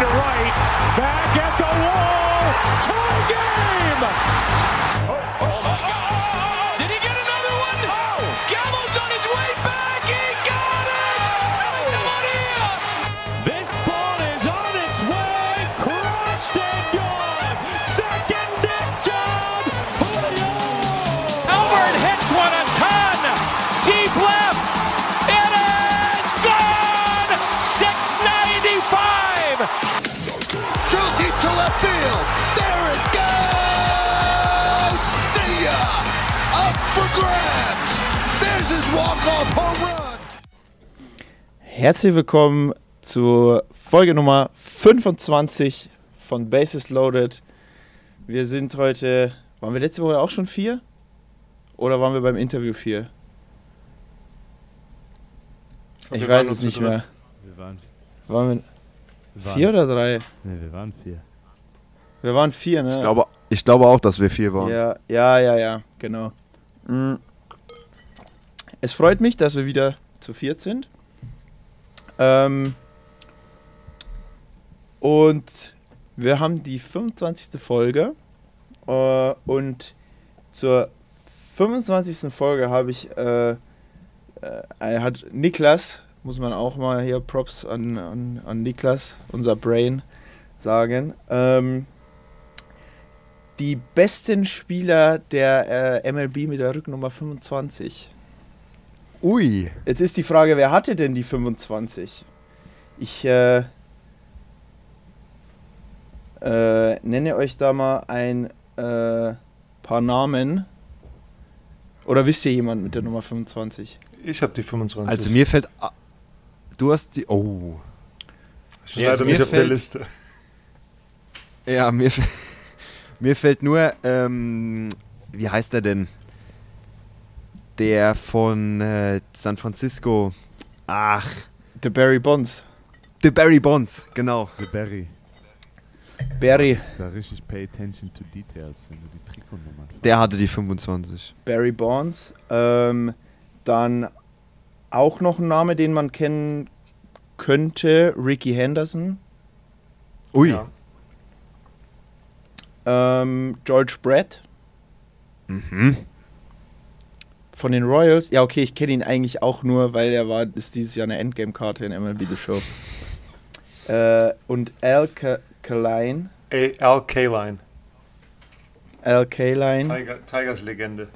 to right. Back at the wall. Tie game. Oh, Herzlich willkommen zu Folge Nummer 25 von Bases Loaded. Wir sind heute, waren wir letzte Woche auch schon vier? Oder waren wir beim Interview vier? Ich waren weiß es nicht mehr. Wir waren, Waren wir wir waren vier oder drei? Nee, wir waren vier. Wir waren vier, ne? Ich glaube, ich glaube auch, dass wir vier waren. Ja, ja, ja, ja, genau. Mm. Es freut mich, dass wir wieder zu viert sind. Ähm, und wir haben die 25. Folge. Äh, und zur 25. Folge habe ich, äh, äh, hat Niklas, muss man auch mal hier Props an, an, an Niklas, unser Brain, sagen. Ähm, die besten Spieler der äh, MLB mit der Rücknummer 25. Ui. Jetzt ist die Frage, wer hatte denn die 25? Ich äh, äh, nenne euch da mal ein äh, paar Namen. Oder wisst ihr jemand mit der Nummer 25? Ich habe die 25. Also mir fällt. Du hast die. Oh. ich leider also mir nicht auf der fällt- Liste. Ja, mir, mir fällt nur. Ähm, wie heißt er denn? Der von äh, San Francisco. Ach. The Barry Bonds. The Barry Bonds, genau. The Barry. Barry, da richtig pay attention to details, wenn du die Trikotnummern Der hatte die 25. Barry Bonds. Ähm, dann auch noch ein Name, den man kennen könnte, Ricky Henderson. Ui. Ja. Ähm, George Brett Mhm. Von den Royals. Ja, okay, ich kenne ihn eigentlich auch nur, weil er war, ist dieses Jahr eine Endgame-Karte in MLB The Show. äh, und Al Ka- Kaline, Al Kaline. Al Kaline, Tiger, Tigers Legende.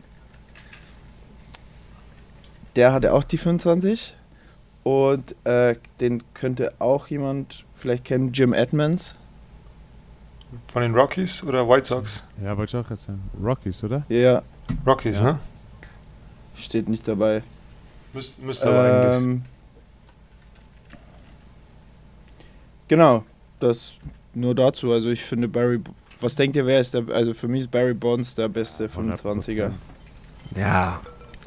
der hatte auch die 25. Und äh, den könnte auch jemand vielleicht kennen, Jim Edmonds. Von den Rockies oder White Sox? Ja, wollte ich auch gerade sagen. Rockies, oder? Ja, Rockies, Ja. ne? Steht nicht dabei. Müsste müsste aber eigentlich. Ähm, genau, das nur dazu. Also ich finde Barry, was denkt ihr, wer ist der, also für mich ist Barry Bonds der beste 25er. 100%. Ja.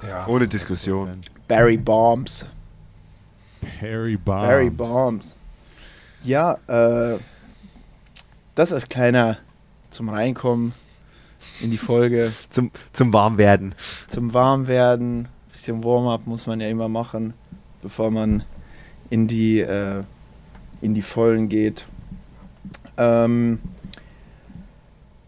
Ja. Ohne Diskussion. Barry Bombs. Barry Bonds. Barry Bombs. Ja, äh, das als kleiner zum Reinkommen in die Folge, Zum, zum Warmwerden. zum Warmwerden. Bisschen Warm-up muss man ja immer machen, bevor man in die, äh, in die Vollen geht. Ähm,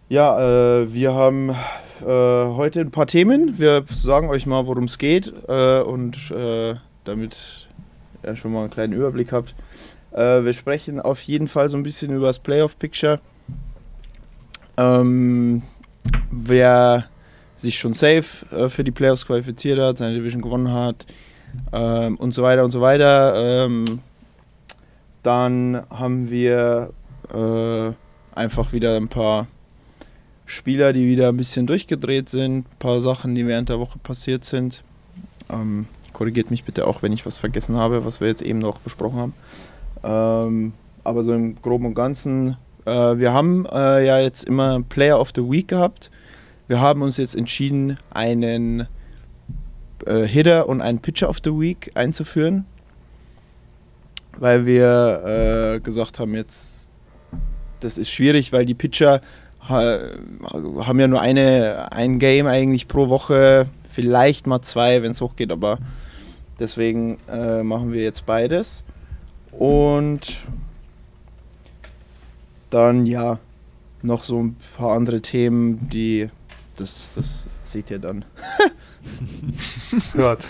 ja, äh, wir haben äh, heute ein paar Themen. Wir sagen euch mal, worum es geht äh, und äh, damit ihr schon mal einen kleinen Überblick habt. Äh, wir sprechen auf jeden Fall so ein bisschen über das Playoff-Picture. Ähm, wer sich schon safe äh, für die Playoffs qualifiziert hat, seine Division gewonnen hat ähm, und so weiter und so weiter. Ähm, dann haben wir äh, einfach wieder ein paar Spieler, die wieder ein bisschen durchgedreht sind, ein paar Sachen, die während der Woche passiert sind. Ähm, korrigiert mich bitte auch, wenn ich was vergessen habe, was wir jetzt eben noch besprochen haben. Ähm, aber so im Groben und Ganzen, wir haben äh, ja jetzt immer Player of the Week gehabt. Wir haben uns jetzt entschieden, einen äh, Hitter und einen Pitcher of the Week einzuführen, weil wir äh, gesagt haben, jetzt das ist schwierig, weil die Pitcher ha, haben ja nur eine, ein Game eigentlich pro Woche, vielleicht mal zwei, wenn es hochgeht, aber deswegen äh, machen wir jetzt beides. Und Dann ja, noch so ein paar andere Themen, die das, das seht ihr dann. Hört.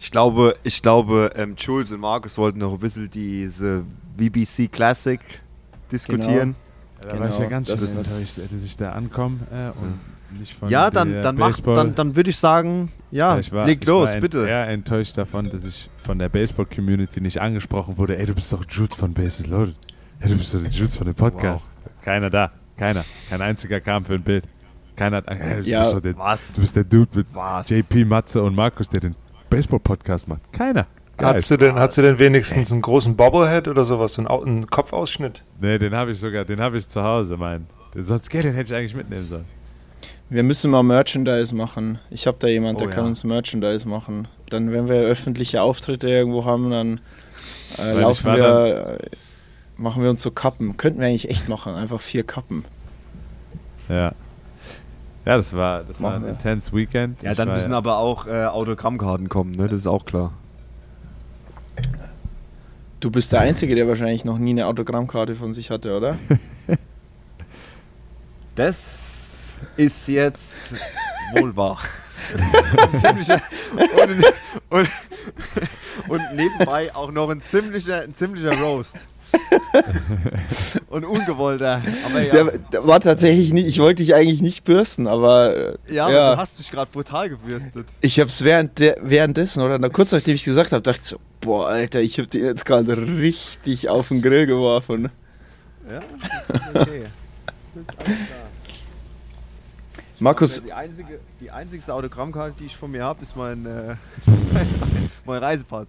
Ich glaube, ich glaube, ähm, Jules und Markus wollten noch ein bisschen diese BBC Classic diskutieren. Da war ich ja Genau, ganz das schön enttäuscht, dass ich da ankomme äh, und nicht von Ja, dann, dann, macht, dann, dann würde ich sagen, ja, ich war, leg ich los, war bitte. eher enttäuscht davon, dass ich von der Baseball-Community nicht angesprochen wurde. Ey, du bist doch Jules von Bases Loaded. Ey, du bist doch der Jules von dem Podcast. Keiner da. Keiner. Kein einziger kam für ein Bild. Keiner hat ey, du, Ja, bist der, was? du bist der Dude mit Was? JP, Matze und Markus, der den Baseball-Podcast macht. Keiner. Geil. Hast du, denn, hast du denn wenigstens einen großen Bobblehead oder sowas, so einen, Au- einen Kopfausschnitt? Nee, den habe ich sogar, den habe ich zu Hause, mein. Den- Sonst, den hätte ich eigentlich mitnehmen sollen. Wir müssen mal Merchandise machen. Ich habe da jemand, der Oh, kann ja. uns Merchandise machen. Dann, wenn wir öffentliche Auftritte irgendwo haben, dann äh, laufen wir, äh, machen wir uns so Kappen. Könnten wir eigentlich echt machen, einfach vier Kappen. Ja. Ja, das war, das war ein wir. intense Weekend. Ja, Ich dann müssen aber auch äh, Autogrammkarten kommen, ne? Das ist auch klar. Du bist der Einzige, der wahrscheinlich noch nie eine Autogrammkarte von sich hatte, oder? Das ist jetzt wohl wahr. und, und, und nebenbei auch noch ein ziemlicher, ein ziemlicher Roast. und ungewollter. Aber ja, Der, der war tatsächlich nicht, ich wollte dich eigentlich nicht bürsten, aber äh, ja, aber du hast dich gerade brutal gebürstet. ich habe es während der, währenddessen oder na, kurz nachdem ich gesagt habe, dachte ich so, boah, Alter, ich habe den jetzt gerade richtig auf den Grill geworfen. Ja, okay. Markus, Die einzige, die einzigste Autogrammkarte, die ich von mir habe, ist mein, äh, mein Reisepass.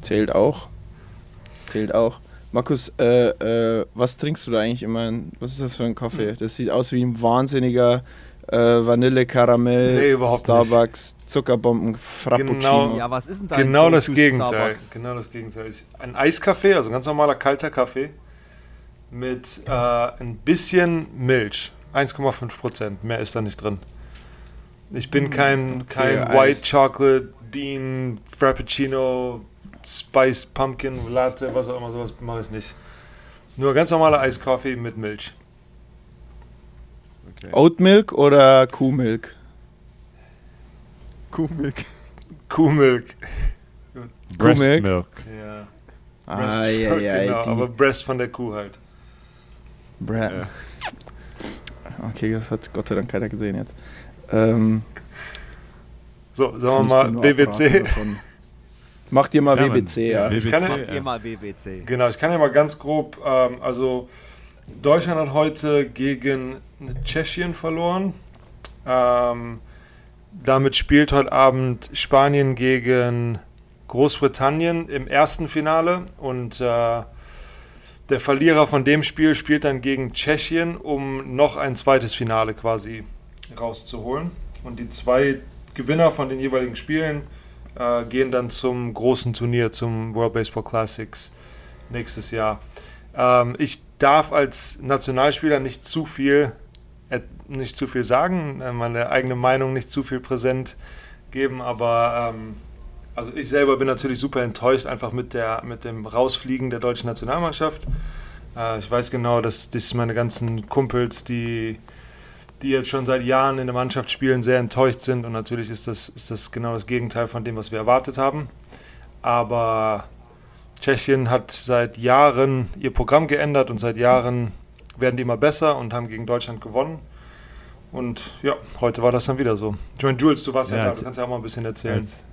Zählt auch. Zählt auch. Markus, äh, äh, was trinkst du da eigentlich immer? Was ist das für ein Kaffee? Das sieht aus wie ein wahnsinniger äh, Vanille, Karamell, Nee, überhaupt nicht. Starbucks, Zuckerbomben, Frappuccino. Genau. Ja, was ist denn dein Genau das Gegenteil. Starbucks? Genau das Gegenteil. Ist Ein Eiskaffee, also ein ganz normaler kalter Kaffee mit äh, ein bisschen Milch. 1,5 Prozent. Mehr ist da nicht drin. Ich bin kein, kein Eis. White Chocolate Bean Frappuccino Spiced Pumpkin Latte, was auch immer, sowas mache ich nicht. Nur ganz normaler Eiskaffee mit Milch. Okay. Oatmilk oder Kuhmilk? Kuhmilk. Kuhmilk. Breast Kuhmilk? Milk. Ja. Ah, Breast, ja, ja, genau, aber Breast von der Kuh halt. Bra Okay, das hat Gott sei Dank keiner gesehen jetzt. Ähm, So, sagen wir mal dir nur WWC. abraten davon. Mach dir mal Ja, Mann. WWC, ja. Kann ja- Macht ja. ihr mal WWC. Genau, ich kann ja mal ganz grob, ähm, also Deutschland hat heute gegen Tschechien verloren. Ähm, damit spielt heute Abend Spanien gegen Großbritannien im ersten Finale und äh, der Verlierer von dem Spiel spielt dann gegen Tschechien, um noch ein zweites Finale quasi rauszuholen. Und die zwei Gewinner von den jeweiligen Spielen äh, gehen dann zum großen Turnier, zum World Baseball Classics nächstes Jahr. Ähm, ich darf als Nationalspieler nicht zu viel, äh, nicht zu viel sagen, äh, meine eigene Meinung nicht zu viel präsent geben, aber ähm, also ich selber bin natürlich super enttäuscht einfach mit, der, mit dem Rausfliegen der deutschen Nationalmannschaft. Äh, ich weiß genau, dass, dass meine ganzen Kumpels, die, die jetzt schon seit Jahren in der Mannschaft spielen, sehr enttäuscht sind und natürlich ist das, ist das genau das Gegenteil von dem, was wir erwartet haben. Aber Tschechien hat seit Jahren ihr Programm geändert und seit Jahren werden die immer besser und haben gegen Deutschland gewonnen. Und ja, heute war das dann wieder so. Ich meine, Jules, du warst ja, Ja, da, du kannst ja auch mal ein bisschen erzählen. Als,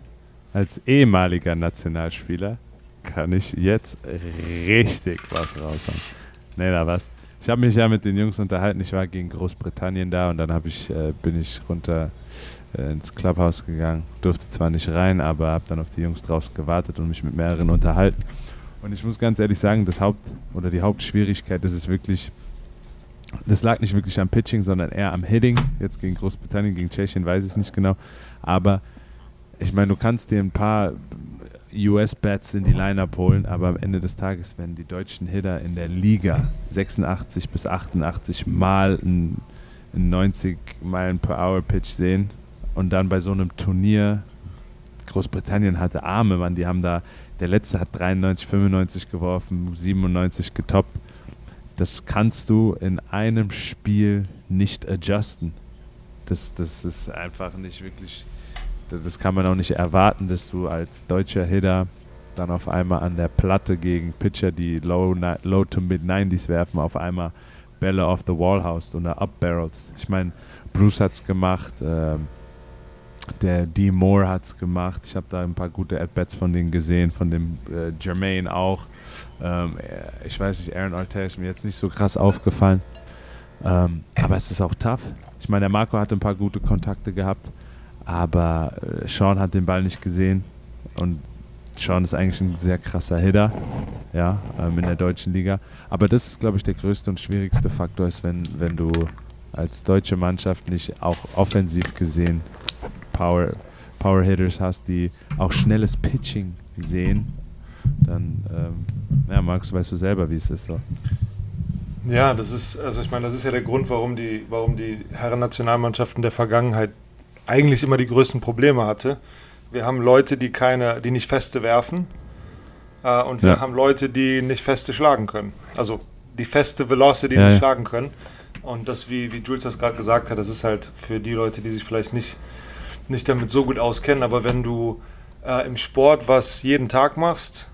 als ehemaliger Nationalspieler kann ich jetzt richtig was raushauen. Nee, da was. Ich habe mich ja mit den Jungs unterhalten. Ich war gegen Großbritannien da und dann ich, äh, bin ich runter äh, ins Clubhouse gegangen. Durfte zwar nicht rein, aber habe dann auf die Jungs draußen gewartet und mich mit mehreren unterhalten. Und ich muss ganz ehrlich sagen, das Haupt oder die Hauptschwierigkeit ist es wirklich, das lag nicht wirklich am Pitching, sondern eher am Hitting. Jetzt gegen Großbritannien, gegen Tschechien weiß ich es nicht genau. Aber ich meine, du kannst dir ein paar US-Bats in die Lineup holen, aber am Ende des Tages, wenn die deutschen Hitter in der Liga 86 bis 88 Mal einen, einen 90 Meilen per Hour Pitch sehen und dann bei so einem Turnier, Großbritannien hatte Arme, Mann, die haben da, der letzte hat 93, 95 geworfen, 97 getoppt. das kannst du in einem Spiel nicht adjusten. Das, das ist einfach nicht wirklich, das kann man auch nicht erwarten, dass du als deutscher Hitter dann auf einmal an der Platte gegen Pitcher, die low, low to mid 90s werfen, auf einmal Bälle off the wall haust oder up barrels. Ich meine, Bruce hat es gemacht, ähm, der D. Moore hat es gemacht. Ich habe da ein paar gute At-Bats von denen gesehen, von dem äh, Jermaine auch. Ähm, ich weiß nicht, Aaron Ortega ist mir jetzt nicht so krass aufgefallen. Ähm, aber es ist auch tough. Ich meine, der Marco hat ein paar gute Kontakte gehabt, aber äh, Sean hat den Ball nicht gesehen. Und Sean ist eigentlich ein sehr krasser Hitter ja, ähm, in der deutschen Liga. Aber das ist, glaube ich, der größte und schwierigste Faktor, ist, wenn, wenn du als deutsche Mannschaft nicht auch offensiv gesehen Power, Power Hitters hast, die auch schnelles Pitching sehen, dann, ähm, ja, Markus, weißt du selber, wie es ist so. Ja, das ist, also ich meine, das ist ja der Grund, warum die, warum die Herren-Nationalmannschaften der Vergangenheit eigentlich immer die größten Probleme hatte. Wir haben Leute, die keine, die nicht feste werfen, äh, und wir Ja. haben Leute, die nicht feste schlagen können. Also die feste Velocity Ja, nicht ja. schlagen können. Und das, wie, wie Jules das gerade gesagt hat, das ist halt für die Leute, die sich vielleicht nicht, nicht damit so gut auskennen. Aber wenn du äh, im Sport was jeden Tag machst,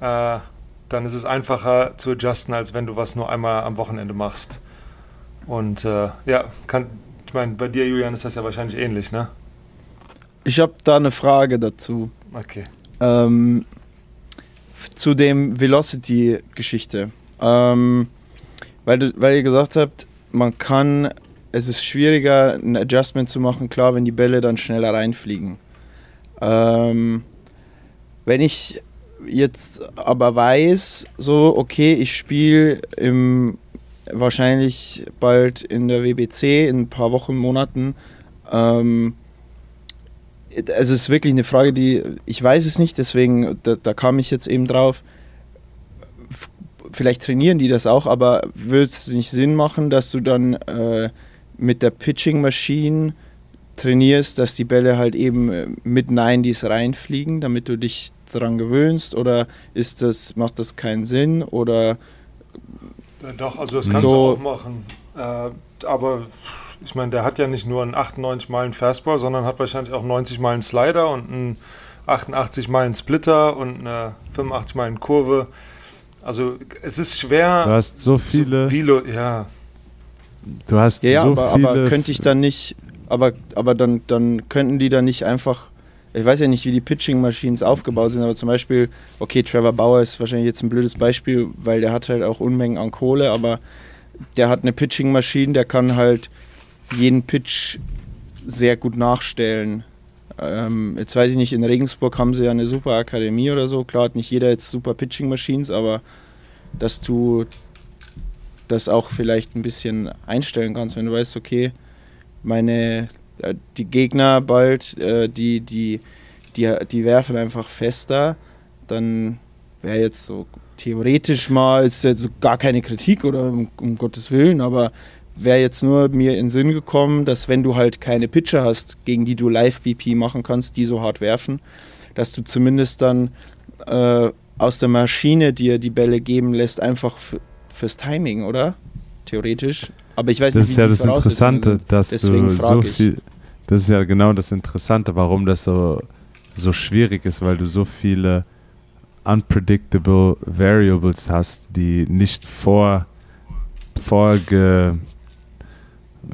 äh, dann ist es einfacher zu adjusten, als wenn du was nur einmal am Wochenende machst. Und äh, ja, kann, ich meine, bei dir, Julian, ist das ja wahrscheinlich ähnlich, ne? Ich habe da eine Frage dazu. Okay. Ähm, zu dem Velocity-Geschichte. Ähm, weil, weil ihr gesagt habt, man kann, es ist schwieriger, ein Adjustment zu machen, klar, wenn die Bälle dann schneller reinfliegen. Ähm, wenn ich jetzt aber weiß, so, okay, ich spiele im wahrscheinlich bald in der WBC in ein paar Wochen, Monaten, ähm, also es ist wirklich eine Frage, die ich weiß es nicht, deswegen da, da kam ich jetzt eben drauf. Vielleicht trainieren die das auch, aber würde es nicht Sinn machen, dass du dann äh, mit der Pitching Machine trainierst, dass die Bälle halt eben äh, mit 90s reinfliegen, damit du dich daran gewöhnst? Oder ist das, macht das keinen Sinn? Oder Doch, also das kannst So- du auch machen. Äh, aber ich meine, der hat ja nicht nur einen 98 Meilen Fastball, sondern hat wahrscheinlich auch 90 Meilen Slider und einen 88 Meilen Splitter und eine 85 Meilen Kurve. Also es ist schwer. Du hast so viele, So, Velo, ja, du hast ja, ja, so aber, viele. aber könnte ich dann nicht, aber, aber dann, dann könnten die dann nicht einfach, ich weiß ja nicht, wie die Pitching-Machines aufgebaut sind, aber zum Beispiel, okay, Trevor Bauer ist wahrscheinlich jetzt ein blödes Beispiel, weil der hat halt auch Unmengen an Kohle, aber der hat eine Pitching-Maschine, der kann halt jeden Pitch sehr gut nachstellen. Ähm, jetzt weiß ich nicht, in Regensburg haben sie ja eine super Akademie oder so. Klar hat nicht jeder jetzt super Pitching-Machines, aber dass du das auch vielleicht ein bisschen einstellen kannst, wenn du weißt, okay, meine die Gegner bald, äh, die, die, die, die werfen einfach fester, dann wäre jetzt so theoretisch mal, ist jetzt so gar keine Kritik oder um, um Gottes Willen, aber wäre jetzt nur mir in den Sinn gekommen, dass wenn du halt keine Pitcher hast, gegen die du Live-BP machen kannst, die so hart werfen, dass du zumindest dann äh, aus der Maschine dir die Bälle geben lässt, einfach fürs Timing, oder? Theoretisch. Aber ich weiß Das nicht, ist ja das Interessante, dass Deswegen du so ich. viel. Das ist ja genau das Interessante, warum das so, so schwierig ist, weil du so viele unpredictable Variables hast, die nicht vor, vorge.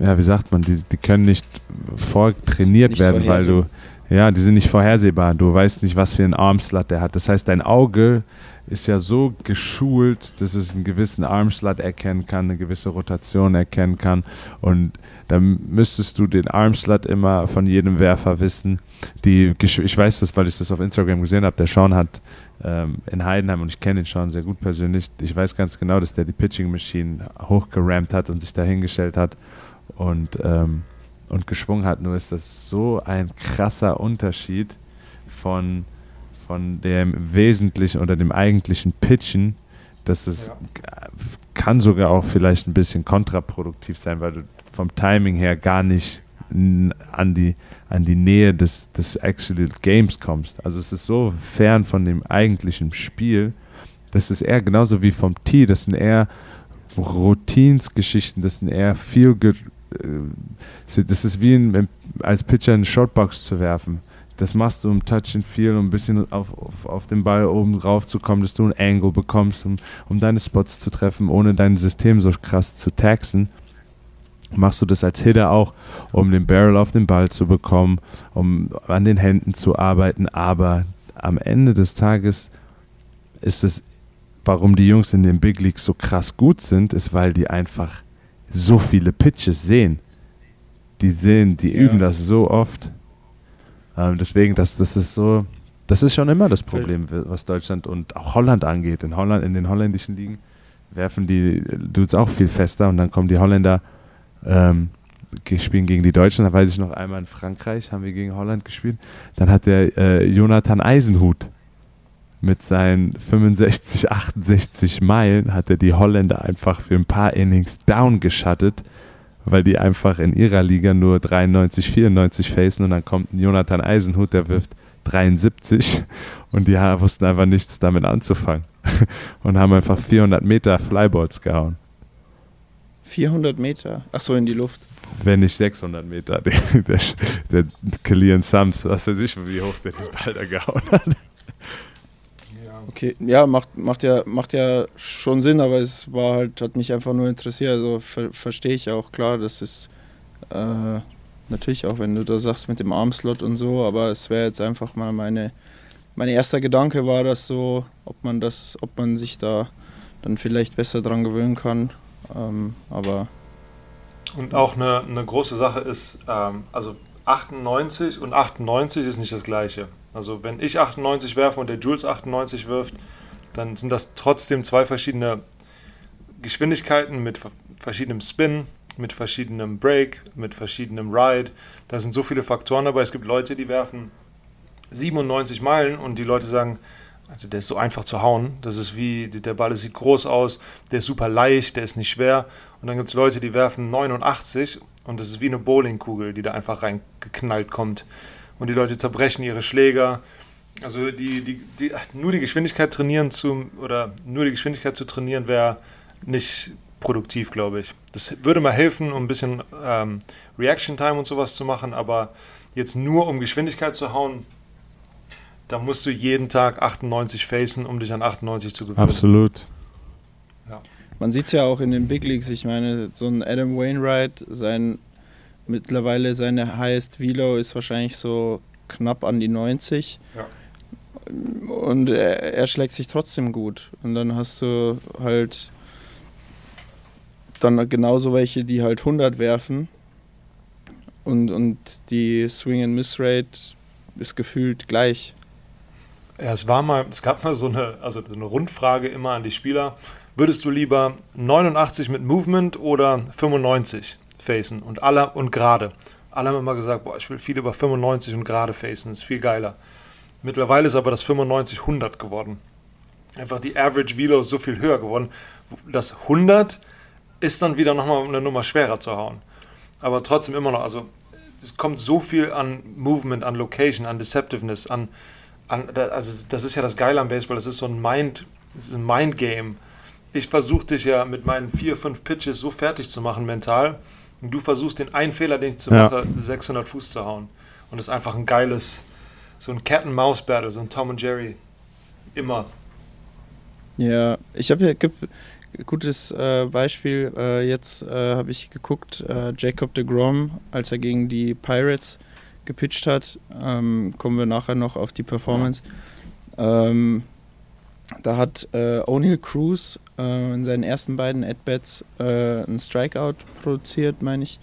Ja, wie sagt man, die, die können nicht vortrainiert Nicht werden, weil du. Ja, die sind nicht vorhersehbar. Du weißt nicht, was für einen Armslot der hat. Das heißt, dein Auge ist ja so geschult, dass es einen gewissen Armslot erkennen kann, eine gewisse Rotation erkennen kann. Und dann müsstest du den Armslot immer von jedem Werfer wissen. Die, ich weiß das, weil ich das auf Instagram gesehen habe. Der Sean hat ähm, in Heidenheim, und ich kenne den Sean sehr gut persönlich, ich weiß ganz genau, dass der die Pitching Machine hochgerammt hat und sich dahingestellt hat und, ähm, und geschwungen hat. Nur ist das so ein krasser Unterschied von, von dem wesentlichen oder dem eigentlichen Pitchen, dass es Ja. kann sogar auch vielleicht ein bisschen kontraproduktiv sein, weil du vom Timing her gar nicht an die, an die Nähe des, des actual Games kommst. Also es ist so fern von dem eigentlichen Spiel, das ist eher genauso wie vom Tee, das sind eher Routines-Geschichten, das sind eher viel äh, Das ist wie ein, als Pitcher eine Shotbox zu werfen. Das machst du um Touch and Feel, um ein bisschen auf, auf, auf den Ball oben rauf zu kommen, dass du einen Angle bekommst, um, um deine Spots zu treffen, ohne dein System so krass zu taxen. Machst du das als Hitter auch, um den Barrel auf den Ball zu bekommen, um an den Händen zu arbeiten. Aber am Ende des Tages ist es, warum die Jungs in den Big Leagues so krass gut sind, ist, weil die einfach so viele Pitches sehen. Die sehen, die Ja. üben das so oft. Ähm, deswegen, das, das ist so, das ist schon immer das Problem, was Deutschland und auch Holland angeht. In Holland, in den holländischen Ligen werfen die Dudes auch viel fester und dann kommen die Holländer, ähm, spielen gegen die Deutschen. Da weiß ich noch einmal in Frankreich haben wir gegen Holland gespielt. Dann hat der äh, Jonathan Eisenhut mit seinen 65, 68 Meilen hat er die Holländer einfach für ein paar Innings down geschattet, weil die einfach in ihrer Liga nur 93, 94 facen und dann kommt Jonathan Eisenhut, der wirft 73 und die wussten einfach nichts damit anzufangen und haben einfach 400 Meter Flyballs gehauen. 400 Meter. Ach so, in die Luft. Wenn nicht 600 Meter. Der, der, der Killian Sams, was weiß ich, wie hoch der den Ball da gehauen hat. Okay, ja, macht, macht ja, macht ja schon Sinn, aber es war halt, hat mich einfach nur interessiert. Also ver verstehe ich auch, klar, das ist äh, natürlich auch, wenn du da sagst mit dem Armslot und so, aber es wäre jetzt einfach mal meine, mein erster Gedanke war das so, ob man das, ob man sich da dann vielleicht besser dran gewöhnen kann. Ähm, aber Und auch eine, eine große Sache ist, ähm, also 98 und 98 ist nicht das gleiche. Also wenn ich 98 werfe und der Jules 98 wirft, dann sind das trotzdem zwei verschiedene Geschwindigkeiten mit ver- verschiedenem Spin, mit verschiedenem Break, mit verschiedenem Ride. Da sind so viele Faktoren dabei. Es gibt Leute, die werfen 97 Meilen und die Leute sagen, also der ist so einfach zu hauen. Das ist wie, der Ball sieht groß aus, der ist super leicht, der ist nicht schwer. Und dann gibt es Leute, die werfen 89 und das ist wie eine Bowlingkugel, die da einfach reingeknallt kommt. Und die Leute zerbrechen ihre Schläger. Also die, die, die, nur die Geschwindigkeit trainieren zu, oder nur die Geschwindigkeit zu trainieren wäre nicht produktiv, glaube ich. Das würde mal helfen, um ein bisschen ähm, Reaction Time und sowas zu machen, aber jetzt nur um Geschwindigkeit zu hauen, da musst du jeden Tag 98 facen, um dich an 98 zu gewöhnen. Absolut. Man sieht es ja auch in den Big Leagues. Ich meine, so ein Adam Wainwright, sein mittlerweile seine Highest Velo ist wahrscheinlich so knapp an die 90. Ja. Und er, er schlägt sich trotzdem gut. Und dann hast du halt dann genauso welche, die halt 100 werfen. Und, und die Swing and Miss Rate ist gefühlt gleich. Ja, es war mal, es gab mal so eine, also eine Rundfrage immer an die Spieler. Würdest du lieber 89 mit Movement oder 95 facen und alle und gerade? Alle haben immer gesagt, boah, ich will viel über 95 und gerade facen, ist viel geiler. Mittlerweile ist aber das 95 100 geworden. Einfach die Average Velo ist so viel höher geworden. Das 100 ist dann wieder nochmal eine Nummer schwerer zu hauen. Aber trotzdem immer noch, also es kommt so viel an Movement, an Location, an Deceptiveness, an, an also das ist ja das Geile am Baseball, das ist so ein Mind, das ist ein Mind-Game. Ich versuche dich ja mit meinen vier, fünf Pitches so fertig zu machen mental und du versuchst den einen Fehler, den ich zu Ja. mache, 600 Fuß zu hauen. Und das ist einfach ein geiles, so ein Cat-and-Mouse-Battle, so ein Tom und Jerry. Immer. Ja, ich habe hier gibt gutes äh, Beispiel. Äh, jetzt äh, habe ich geguckt, äh, Jacob de Grom, als er gegen die Pirates gepitcht hat, ähm, kommen wir nachher noch auf die Performance. Ähm, da hat äh, O'Neill Cruz äh, in seinen ersten beiden At-Bats äh, einen Strikeout produziert, meine ich,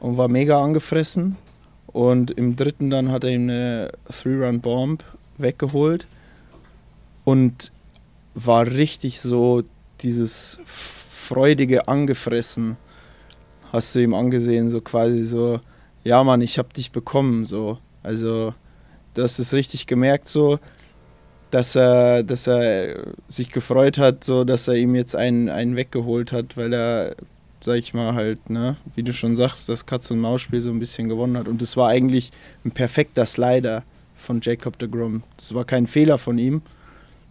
und war mega angefressen. Und im dritten dann hat er ihm eine Three-Run-Bomb weggeholt. Und war richtig so dieses freudige Angefressen, hast du ihm angesehen, so quasi so, ja Mann, ich hab dich bekommen, so. Also, du hast es richtig gemerkt, so, dass er, dass er sich gefreut hat, so, dass er ihm jetzt einen, einen weggeholt hat, weil er, sag ich mal, halt, ne, wie du schon sagst, das Katz-und-Maus-Spiel so ein bisschen gewonnen hat. Und das war eigentlich ein perfekter Slider von Jacob de Grom. Das war kein Fehler von ihm.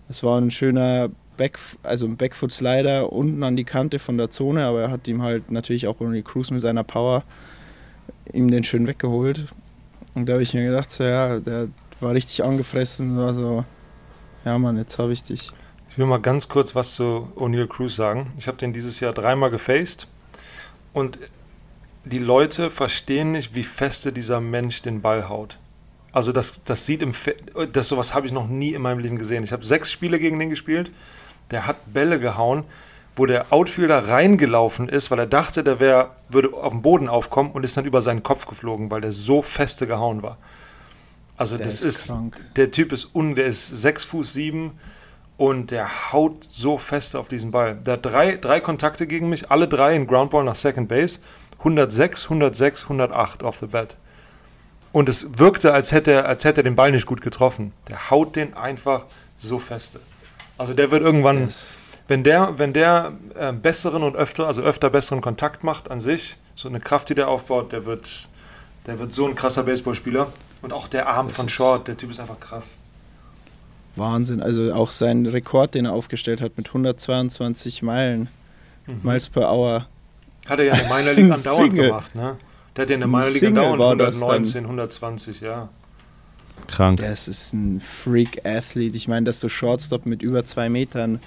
Es war ein schöner Back, also einen Backfoot Slider unten an die Kante von der Zone, aber er hat ihm halt natürlich auch Ronnie Cruz mit seiner Power ihm den schön weggeholt. Und da habe ich mir gedacht, so, ja, der war richtig angefressen, war so, ja Mann, jetzt habe ich dich. Ich will mal ganz kurz was zu O'Neill Cruz sagen. Ich habe den dieses Jahr dreimal gefaced und die Leute verstehen nicht, wie feste dieser Mensch den Ball haut. Also das, das sieht im Fe das sowas habe ich noch nie in meinem Leben gesehen. Ich habe sechs Spiele gegen den gespielt. Der hat Bälle gehauen, wo der Outfielder reingelaufen ist, weil er dachte, der wär, würde auf dem Boden aufkommen und ist dann über seinen Kopf geflogen, weil der so feste gehauen war. Also Der das ist ist, der Typ ist un, der ist sechs Fuß sieben und der haut so fest auf diesen Ball. Der hat drei, drei Kontakte gegen mich, alle drei in Groundball nach Second Base. 106, 106, 108 off the bat. Und es wirkte, als hätte, er, als hätte er den Ball nicht gut getroffen. Der haut den einfach so feste. Also der wird irgendwann, Das, wenn der, wenn der äh, besseren und öfter, also öfter besseren Kontakt macht an sich, so eine Kraft, die der aufbaut, der wird, der wird so ein krasser Baseballspieler. Und auch der Arm Das von Short, der Typ ist einfach krass. Wahnsinn. Also auch sein Rekord, den er aufgestellt hat mit 122 Meilen, Miles per Hour. Hat er ja in der Minor League andauernd Single. gemacht, ne? Der hat ja in der Minor League andauernd war das 119, 120, ja. Krank. Das ist ein Freak-Athlet. Ich meine, dass du Shortstop mit über zwei Metern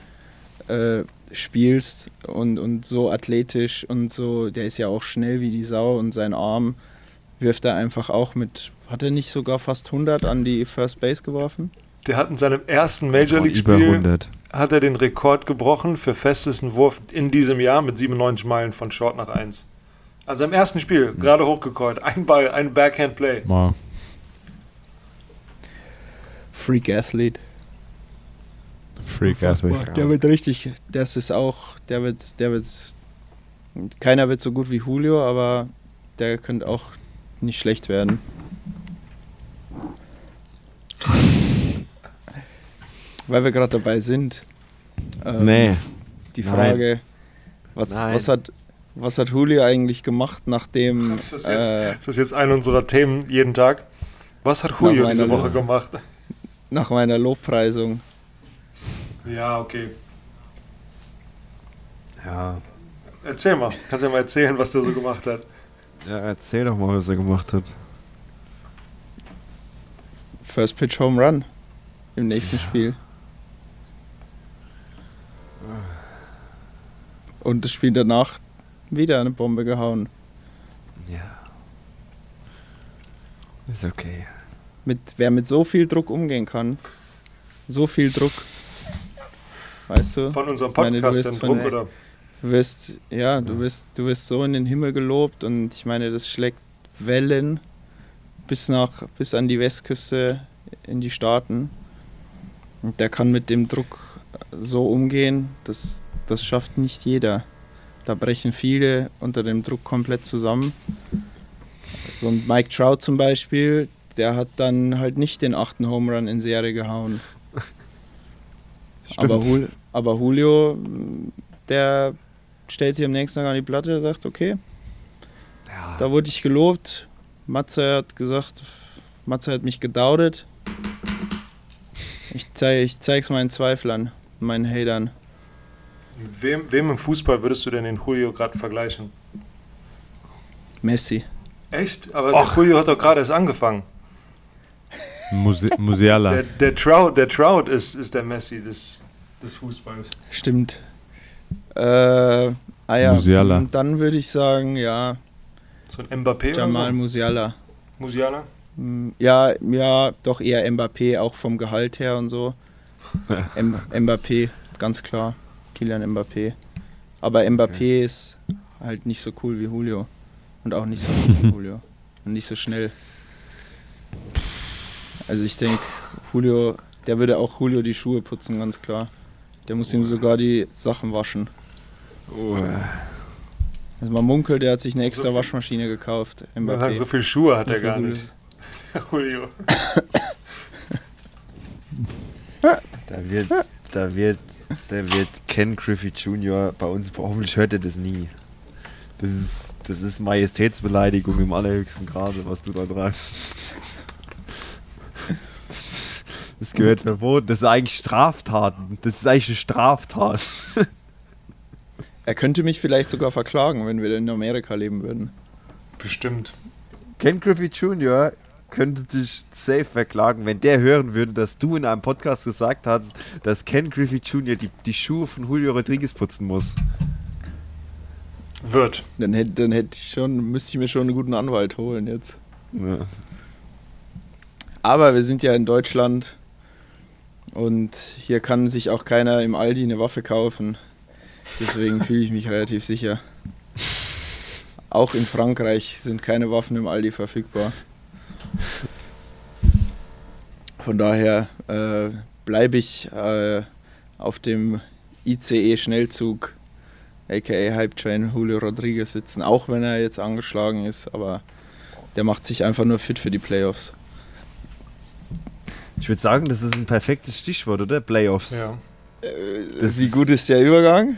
äh, spielst und, und so athletisch und so, der ist ja auch schnell wie die Sau und sein Arm wirft er einfach auch mit, hat er nicht sogar fast 100 an die First Base geworfen? Der hat in seinem ersten Major League Spiel 100. hat er den Rekord gebrochen für festesten Wurf in diesem Jahr mit 97 Meilen von Short nach 1. An seinem ersten Spiel, gerade hochgecallt, ein Ball, ein Backhand Play. Wow. Freak-Athlet. Freak Athlete. Der wird richtig, das ist auch, der wird, der wird, keiner wird so gut wie Julio, aber der könnte auch nicht schlecht werden. Weil wir gerade dabei sind. ähm, Nee. Die Nein. Frage, was, Nein. was, hat, was hat Julio eigentlich gemacht, nachdem Ist das, jetzt, äh, ist das jetzt ein unserer Themen jeden Tag? Was hat Julio diese Woche gemacht? nach meiner Lobpreisung Ja, okay. Ja. Erzähl mal. Kannst ja mal erzählen, was der so gemacht hat. ja, erzähl doch mal, was er gemacht hat. First Pitch Home Run im nächsten Spiel. Und das Spiel danach wieder eine Bombe gehauen. Ja. Ist okay. Mit, wer mit so viel Druck umgehen kann, so viel Druck, weißt du, Von unserem Ich meine, du Podcast, bist den von- Druck, oder? du wirst, ja, du wirst, du wirst so in den Himmel gelobt und ich meine, das schlägt Wellen bis nach, bis an die Westküste in die Staaten. Und der kann mit dem Druck so umgehen, das, das schafft nicht jeder. Da brechen viele unter dem Druck komplett zusammen. So ein Mike Trout zum Beispiel, der hat dann halt nicht den achten Home Run in Serie gehauen. Aber, Jul aber Julio, der stellt sich am nächsten Tag an die Platte und sagt, okay, Ja. da wurde ich gelobt. Matze hat gesagt, Matze hat mich gedaudet. Ich, zeig, ich zeig's meinen Zweiflern, meinen Hatern. Mit wem, wem im Fußball würdest du denn den Julio gerade vergleichen? Messi. Echt? Aber der Julio hat doch gerade erst angefangen. Muse Musiala. Der, der Trout, der Trout ist, ist der Messi des, des Fußballs. Stimmt. Äh, ah ja, Musiala. und dann würde ich sagen, ja, So ein Mbappé Jamal oder Musiala. so? Musiala? Mm, Ja, ja, doch eher Mbappé, auch vom Gehalt her und so. M Mbappé, ganz klar. Kilian Mbappé. Aber Mbappé ist halt nicht so cool wie Julio. Und auch nicht so gut wie Julio. Und nicht so schnell. Also ich denke, Julio, der würde auch Julio die Schuhe putzen, ganz klar. Der muss ihm sogar die Sachen waschen. Oh, Also man munkelt, der hat sich eine extra viel- Waschmaschine gekauft. Man Mbappé. sagt, so viele Schuhe hat er gar nicht. Julio. da wird, da wird, da wird Ken Griffey Jr. bei uns, hoffentlich hört er das nie. Das ist, das ist Majestätsbeleidigung im allerhöchsten Grade, was du da treibst. Das gehört verboten. Das ist eigentlich Straftaten. Das ist eigentlich eine Straftat. Er könnte mich vielleicht sogar verklagen, wenn wir in Amerika leben würden. Bestimmt. Ken Griffey Jr. könnte dich safe verklagen, wenn der hören würde, dass du in einem Podcast gesagt hast, dass Ken Griffey Jr. die, die Schuhe von Julio Rodriguez putzen muss. Wird. Dann hätte, dann hätte ich schon, müsste ich mir schon einen guten Anwalt holen jetzt. Ja. Aber wir sind ja in Deutschland und hier kann sich auch keiner im Aldi eine Waffe kaufen. Deswegen fühle ich mich relativ sicher. Auch in Frankreich sind keine Waffen im Aldi verfügbar. Von daher äh, bleibe ich äh, auf dem ICE-Schnellzug, aka Hype Train Julio Rodriguez sitzen, auch wenn er jetzt angeschlagen ist, aber der macht sich einfach nur fit für die Playoffs. Ich würde sagen, das ist ein perfektes Stichwort, oder? Playoffs. Ja. Das wie gut ist der Übergang?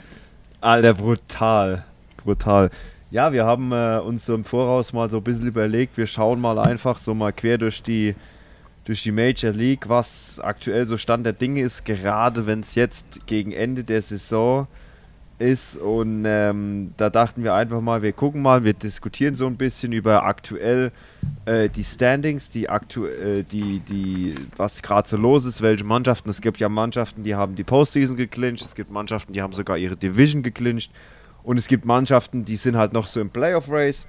Alter, brutal. Brutal. Ja, wir haben äh, uns so im Voraus mal so ein bisschen überlegt, wir schauen mal einfach so mal quer durch die, durch die Major League, was aktuell so Stand der Dinge ist, gerade wenn es jetzt gegen Ende der Saison ist. Und ähm, da dachten wir einfach mal, wir gucken mal, wir diskutieren so ein bisschen über aktuell äh, die Standings, die aktu äh, die, die, was gerade so los ist, welche Mannschaften. Es gibt ja Mannschaften, die haben die Postseason geclincht, es gibt Mannschaften, die haben sogar ihre Division geclincht. Und es gibt Mannschaften, die sind halt noch so im Playoff-Race.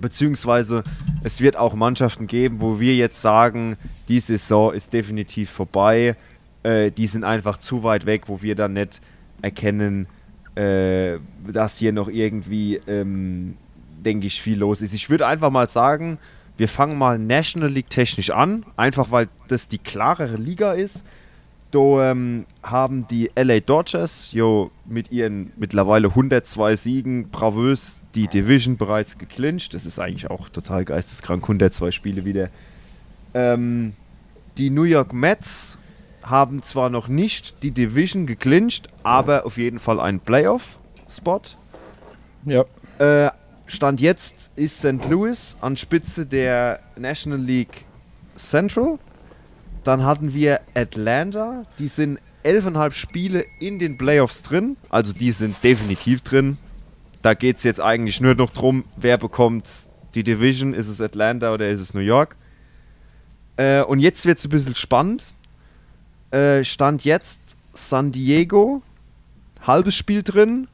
Beziehungsweise es wird auch Mannschaften geben, wo wir jetzt sagen, die Saison ist definitiv vorbei. Äh, die sind einfach zu weit weg, wo wir dann nicht erkennen, äh, dass hier noch irgendwie, ähm, denke ich, viel los ist. Ich würde einfach mal sagen, wir fangen mal National League technisch an, einfach weil das die klarere Liga ist. Da ähm, haben die LA Dodgers jo, mit ihren mittlerweile 102 Siegen bravös die Division bereits geclincht. Das ist eigentlich auch total geisteskrank, 102 Spiele wieder. Ähm, die New York Mets haben zwar noch nicht die Division geclincht, aber auf jeden Fall einen Playoff-Spot. Ja. Äh, Stand jetzt ist St. Louis an Spitze der National League Central. Dann hatten wir Atlanta, die sind 11,5 Spiele in den Playoffs drin. Also die sind definitiv drin. Da geht es jetzt eigentlich nur noch drum, wer bekommt die Division. Ist es Atlanta oder ist es New York? Äh, und jetzt wird es ein bisschen spannend. Äh, Stand jetzt San Diego, halbes Spiel drin.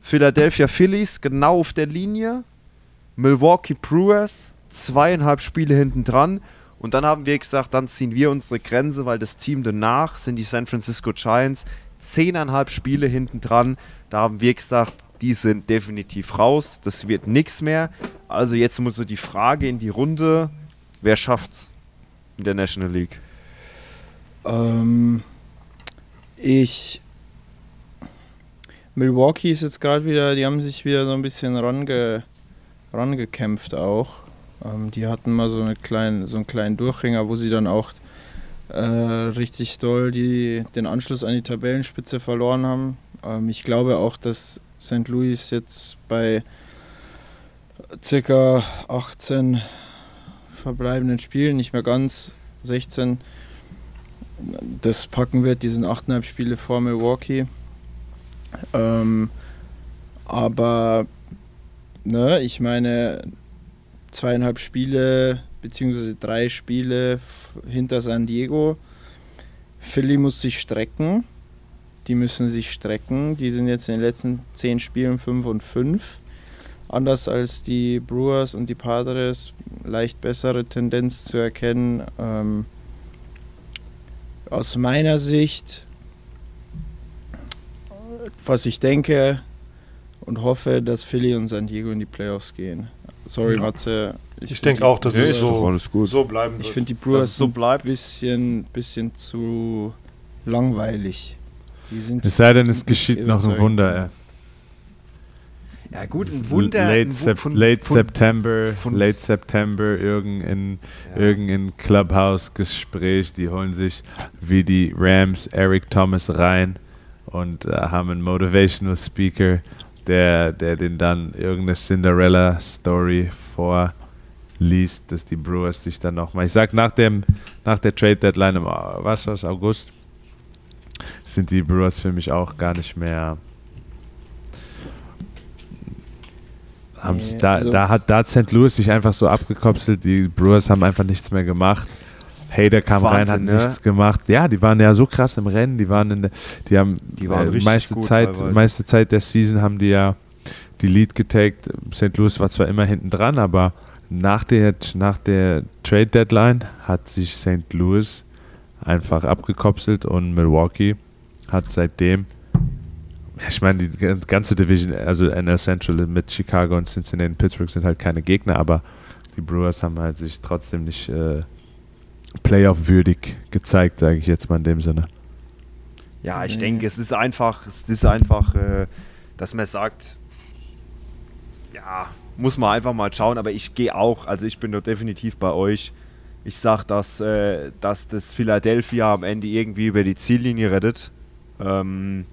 Philadelphia Phillies genau auf der Linie. Milwaukee Brewers, zweieinhalb Spiele hinten dran. Und dann haben wir gesagt, dann ziehen wir unsere Grenze, weil das Team danach sind die San Francisco Giants. Zehneinhalb Spiele hinten dran. Da haben wir gesagt, die sind definitiv raus. Das wird nichts mehr. Also jetzt muss so die Frage in die Runde, wer schafft's in der National League? Ähm, ich. Milwaukee ist jetzt gerade wieder, die haben sich wieder so ein bisschen range, rangekämpft auch. Ähm, die hatten mal so, eine kleine, so einen kleinen Durchhänger, wo sie dann auch äh, richtig doll die, den Anschluss an die Tabellenspitze verloren haben. Ähm, ich glaube auch, dass St. Louis jetzt bei circa 18 verbleibenden Spielen, nicht mehr ganz 16, das packen wird. Die sind 8,5 Spiele vor Milwaukee. Ähm, aber, ne, ich meine, zweieinhalb Spiele beziehungsweise drei Spiele hinter San Diego. Philly muss sich strecken. Die müssen sich strecken. Die sind jetzt in den letzten zehn Spielen 5 und 5. Anders als die Brewers und die Padres, leicht bessere Tendenz zu erkennen. Ähm, aus meiner Sicht, was ich denke und hoffe, dass Philly und San Diego in die Playoffs gehen. Sorry, Ja. Matze. Ich find denke die- auch, dass es das so, alles gut. so bleiben Ich wird. finde die Brewers es so ein bleibt. bisschen, bisschen zu langweilig. Die sind, Es sei denn, es geschieht noch ein. Wunder. Ja gut, ein Wunder. Late, ein Sep von- late von- September, von- late September, irgendein, Ja. irgendein Clubhouse-Gespräch. Die holen sich wie die Rams Eric Thomas rein und äh, haben einen Motivational Speaker, der, der den dann irgendeine Cinderella-Story vor liest, dass die Brewers sich dann nochmal, ich sag nach dem, nach der Trade Deadline im Au- was war's, August, sind die Brewers für mich auch gar nicht mehr. Haben sie- Nee, da, also- da, hat, da hat St. Louis sich einfach so abgekopselt, die Brewers haben einfach nichts mehr gemacht. Hader kam ist rein, hat Wahnsinn, ne? nichts gemacht. Ja, die waren ja so krass im Rennen, die waren in der, die haben Die waren äh, meiste gut Zeit, teilweise. meiste Zeit der Season haben die ja die Lead getaked. St. Louis war zwar immer hinten dran, aber nach der, nach der Trade Deadline hat sich St. Louis einfach abgekopselt und Milwaukee hat seitdem, ich meine, die ganze Division, also NL Central mit Chicago und Cincinnati und Pittsburgh sind halt keine Gegner, aber die Brewers haben halt sich trotzdem nicht äh, Playoff-würdig gezeigt, sage ich jetzt mal in dem Sinne. Ja, ich Nee. denke, es ist einfach, es ist einfach, äh, dass man sagt, ja, muss man einfach mal schauen, aber ich gehe auch, also ich bin da definitiv bei euch. Ich sag, dass, äh, dass das Philadelphia am Ende irgendwie über die Ziellinie rettet. Ähm,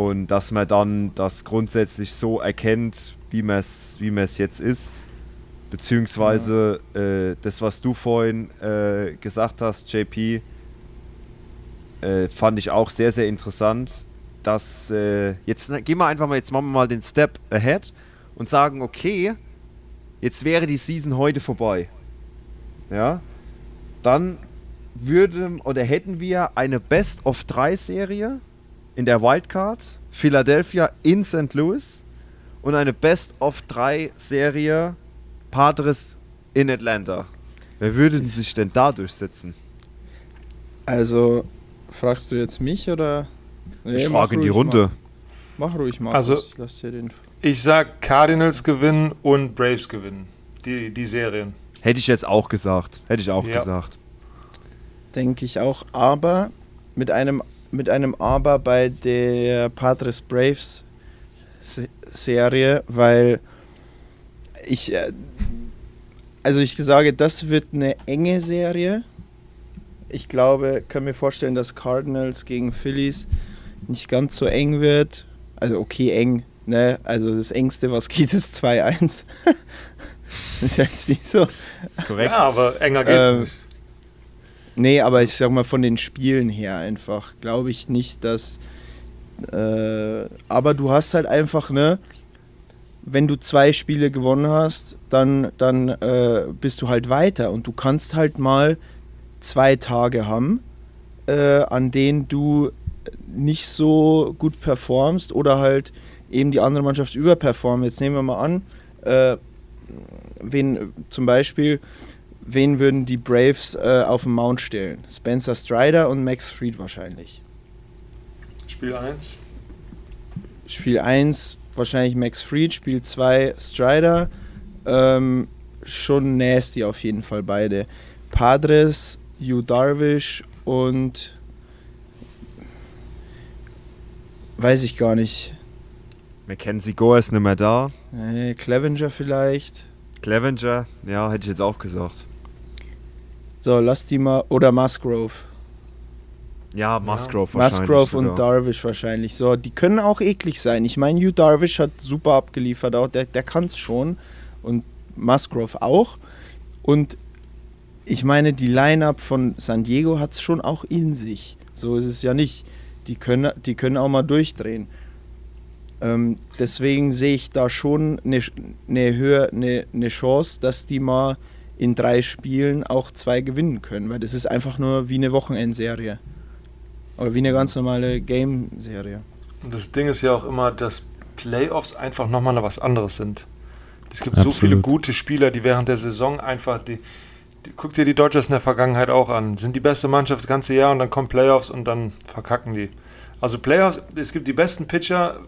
und dass man dann das grundsätzlich so erkennt, wie man es wie man's jetzt ist. Beziehungsweise äh, das, was du vorhin äh, gesagt hast, JP, äh, fand ich auch sehr, sehr interessant, dass äh, jetzt na, gehen wir einfach mal, jetzt machen wir mal den Step ahead und sagen, okay, jetzt wäre die Season heute vorbei. Ja, dann würden oder hätten wir eine Best of 3 Serie in der Wildcard, Philadelphia in St. Louis und eine Best of 3 Serie Padres in Atlanta. Wer würde sich denn da durchsetzen? Also, fragst du jetzt mich oder? Nee, ich mach frage in die Runde. Mal. Mach ruhig mal. Also- ich lass dir den. Ich sag Cardinals gewinnen und Braves gewinnen. Die, die Serien. Hätte ich jetzt auch gesagt. Hätte ich auch Ja. gesagt. Denke ich auch. Aber mit einem, mit einem Aber bei der Padres Braves Se- Serie, weil ich. äh, Also ich sage, das wird eine enge Serie. Ich glaube, kann mir vorstellen, dass Cardinals gegen Phillies nicht ganz so eng wird. Also okay, eng. Ne? Also das engste, was geht, ist 2-1. das ist jetzt nicht so. Korrekt. Ja, aber enger geht's Ähm, nicht. Nee, aber ich sag mal von den Spielen her einfach, glaube ich nicht, dass. Äh, aber du hast halt einfach, ne? Wenn du zwei Spiele gewonnen hast, dann, dann äh, bist du halt weiter und du kannst halt mal zwei Tage haben, äh, an denen du nicht so gut performst oder halt eben die andere Mannschaft überperformt. Jetzt nehmen wir mal an, äh, wen zum Beispiel, wen würden die Braves äh, auf den Mount stellen? Spencer Strider und Max Fried wahrscheinlich. Spiel 1. Spiel 1 wahrscheinlich Max Fried, Spiel 2 Strider. Ähm, schon nasty auf jeden Fall beide. Padres, Yu Darvish und weiß ich gar nicht. Mackenzie Gore ist nicht mehr da. Äh, Clevenger vielleicht. Clevenger, ja, hätte ich jetzt auch gesagt. So, lass die mal. Oder Musgrove. Ja, Musgrove wahrscheinlich. Musgrove und sogar. Darvish wahrscheinlich. So, die können auch eklig sein. Ich meine, Hugh Darvish hat super abgeliefert, auch der, der kann es schon. Und Musgrove auch. Und ich meine, die Line-Up von San Diego hat es schon auch in sich. So ist es ja nicht. Die können, die können auch mal durchdrehen. Ähm, deswegen sehe ich da schon eine, eine, Höhe, eine, eine Chance, dass die mal in drei Spielen auch zwei gewinnen können. Weil das ist einfach nur wie eine Wochenendserie. Oder wie eine ganz normale Game-Serie. Das Ding ist ja auch immer, dass Playoffs einfach nochmal was anderes sind. Es gibt so Absolut. viele gute Spieler, die während der Saison einfach, die, die, guck dir die Dodgers in der Vergangenheit auch an, sind die beste Mannschaft das ganze Jahr und dann kommen Playoffs und dann verkacken die. Also Playoffs, es gibt die besten Pitcher,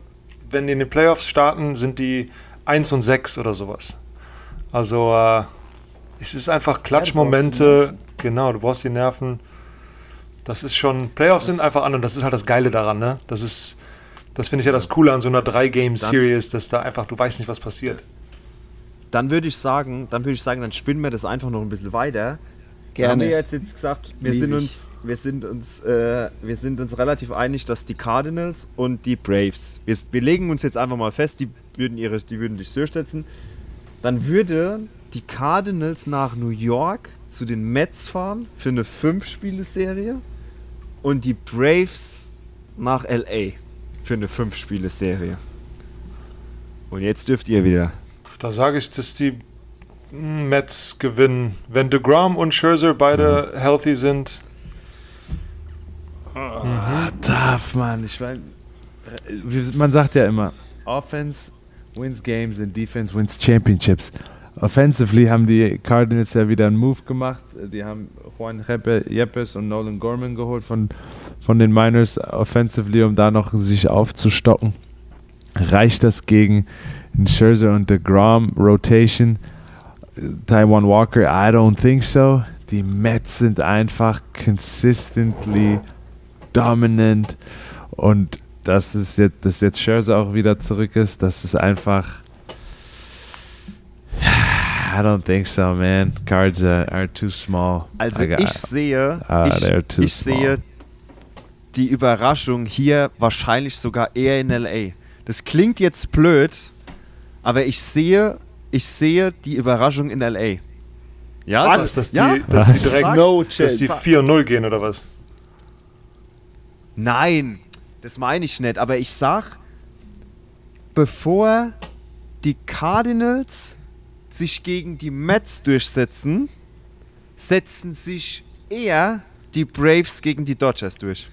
wenn die in den Playoffs starten, sind die 1 und 6 oder sowas. Also äh, es ist einfach Klatschmomente, genau, du brauchst die Nerven. Das ist schon, Playoffs Das- sind einfach an und das ist halt das Geile daran, ne? Das ist, das finde ich ja das Coole an so einer 3-Game-Series, dass da einfach, du weißt nicht, was passiert. Dann würde ich sagen, dann würde ich sagen, dann spinnen wir das einfach noch ein bisschen weiter. Wir haben Gerne. wir jetzt, jetzt gesagt, wir Lieb sind uns, wir sind uns, äh, wir sind uns relativ einig, dass die Cardinals und die Braves, wir, wir legen uns jetzt einfach mal fest, die würden ihre, die würden dich durchsetzen. Dann würde die Cardinals nach New York zu den Mets fahren für eine 5-Spiele-Serie und die Braves nach LA für eine 5-Spiele-Serie. Und jetzt dürft ihr wieder. Da sage ich, dass die Mets gewinnen. Wenn DeGrom und Scherzer beide healthy sind, Tough, Mann. Ich mein, äh, man sagt ja immer, Offense wins games and Defense wins championships. Offensively haben die Cardinals ja wieder einen Move gemacht. Die haben Juan Yepes und Nolan Gorman geholt von, von den Miners offensively, um da noch sich aufzustocken. Reicht das gegen Scherzer und DeGrom Rotation? Taiwan Walker, I don't think so. Die Mets sind einfach consistently dominant und dass es jetzt, dass jetzt Scherzer auch wieder zurück ist, das ist einfach I don't think so, man. Cards are, are too small. Also I got- ich sehe, Ah, ich, ich small. sehe die Überraschung hier wahrscheinlich sogar eher in LA. Das klingt jetzt blöd, aber ich sehe, ich sehe die Überraschung in LA. Ja, was, dass die, ja, dass die Was? direkt No dass die 4-0 gehen oder was? Nein, das meine ich nicht. Aber ich sag, bevor die Cardinals sich gegen die Mets durchsetzen, setzen sich eher die Braves gegen die Dodgers durch.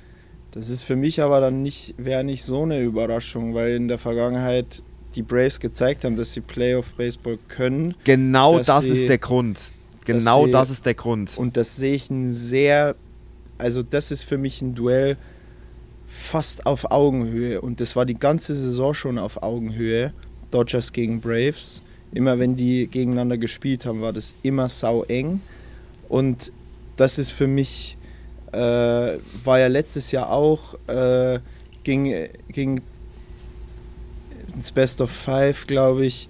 Das ist für mich aber dann nicht, wäre nicht so eine Überraschung, weil in der Vergangenheit die Braves gezeigt haben, dass sie Playoff Baseball können. Genau das sie- ist der Grund. Genau sie- das ist der Grund. Und das sehe ich ein sehr, also das ist für mich ein Duell fast auf Augenhöhe. Und das war die ganze Saison schon auf Augenhöhe. Dodgers gegen Braves. Immer wenn die gegeneinander gespielt haben, war das immer sau eng. Und das ist für mich, äh, war ja letztes Jahr auch, äh, ging, ging ins Best of Five, glaube ich.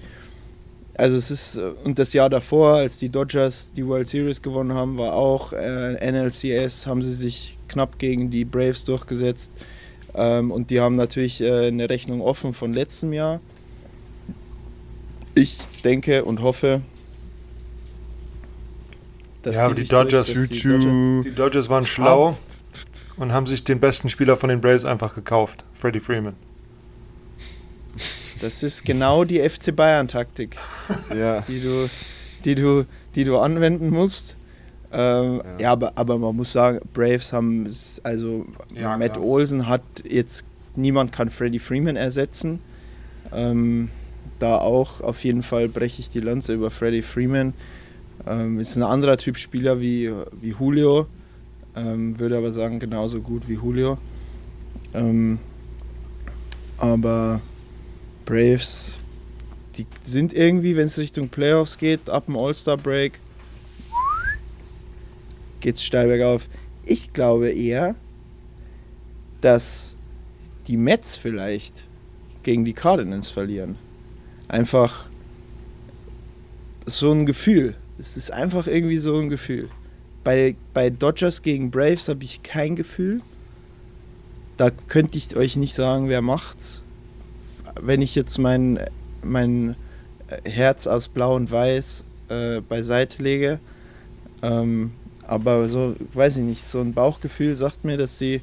Also es ist, und das Jahr davor, als die Dodgers die World Series gewonnen haben, war auch äh, NLCS, haben sie sich knapp gegen die Braves durchgesetzt. Ähm, und die haben natürlich äh, eine Rechnung offen von letztem Jahr. Ich denke und hoffe, dass ja, aber die sich Dodgers, durch- dass die Dodgers- die Dodgers waren schlau und haben sich den besten Spieler von den Braves einfach gekauft, Freddie Freeman. Das ist genau die FC Bayern-Taktik. Ja. die du, die du, die du anwenden musst. Ähm, ja, aber, aber man muss sagen, Braves haben es, also Ja, Matt klar. Olsen hat jetzt niemand kann Freddie Freeman ersetzen. Ähm, da auch auf jeden Fall breche ich die Lanze über Freddie Freeman. Ähm, ist ein anderer Typ Spieler wie, wie Julio, ähm, würde aber sagen genauso gut wie Julio. Ähm, aber Braves, die sind irgendwie, wenn es Richtung Playoffs geht, ab dem All-Star-Break, geht's steil bergauf. Ich glaube eher, dass die Mets vielleicht gegen die Cardinals verlieren. Einfach so ein Gefühl. Es ist einfach irgendwie so ein Gefühl. Bei, bei Dodgers gegen Braves habe ich kein Gefühl. Da könnte ich euch nicht sagen, wer macht's. Wenn ich jetzt mein, mein Herz aus Blau und Weiß äh, beiseite lege. Ähm, aber so, weiß ich nicht, so ein Bauchgefühl sagt mir, dass die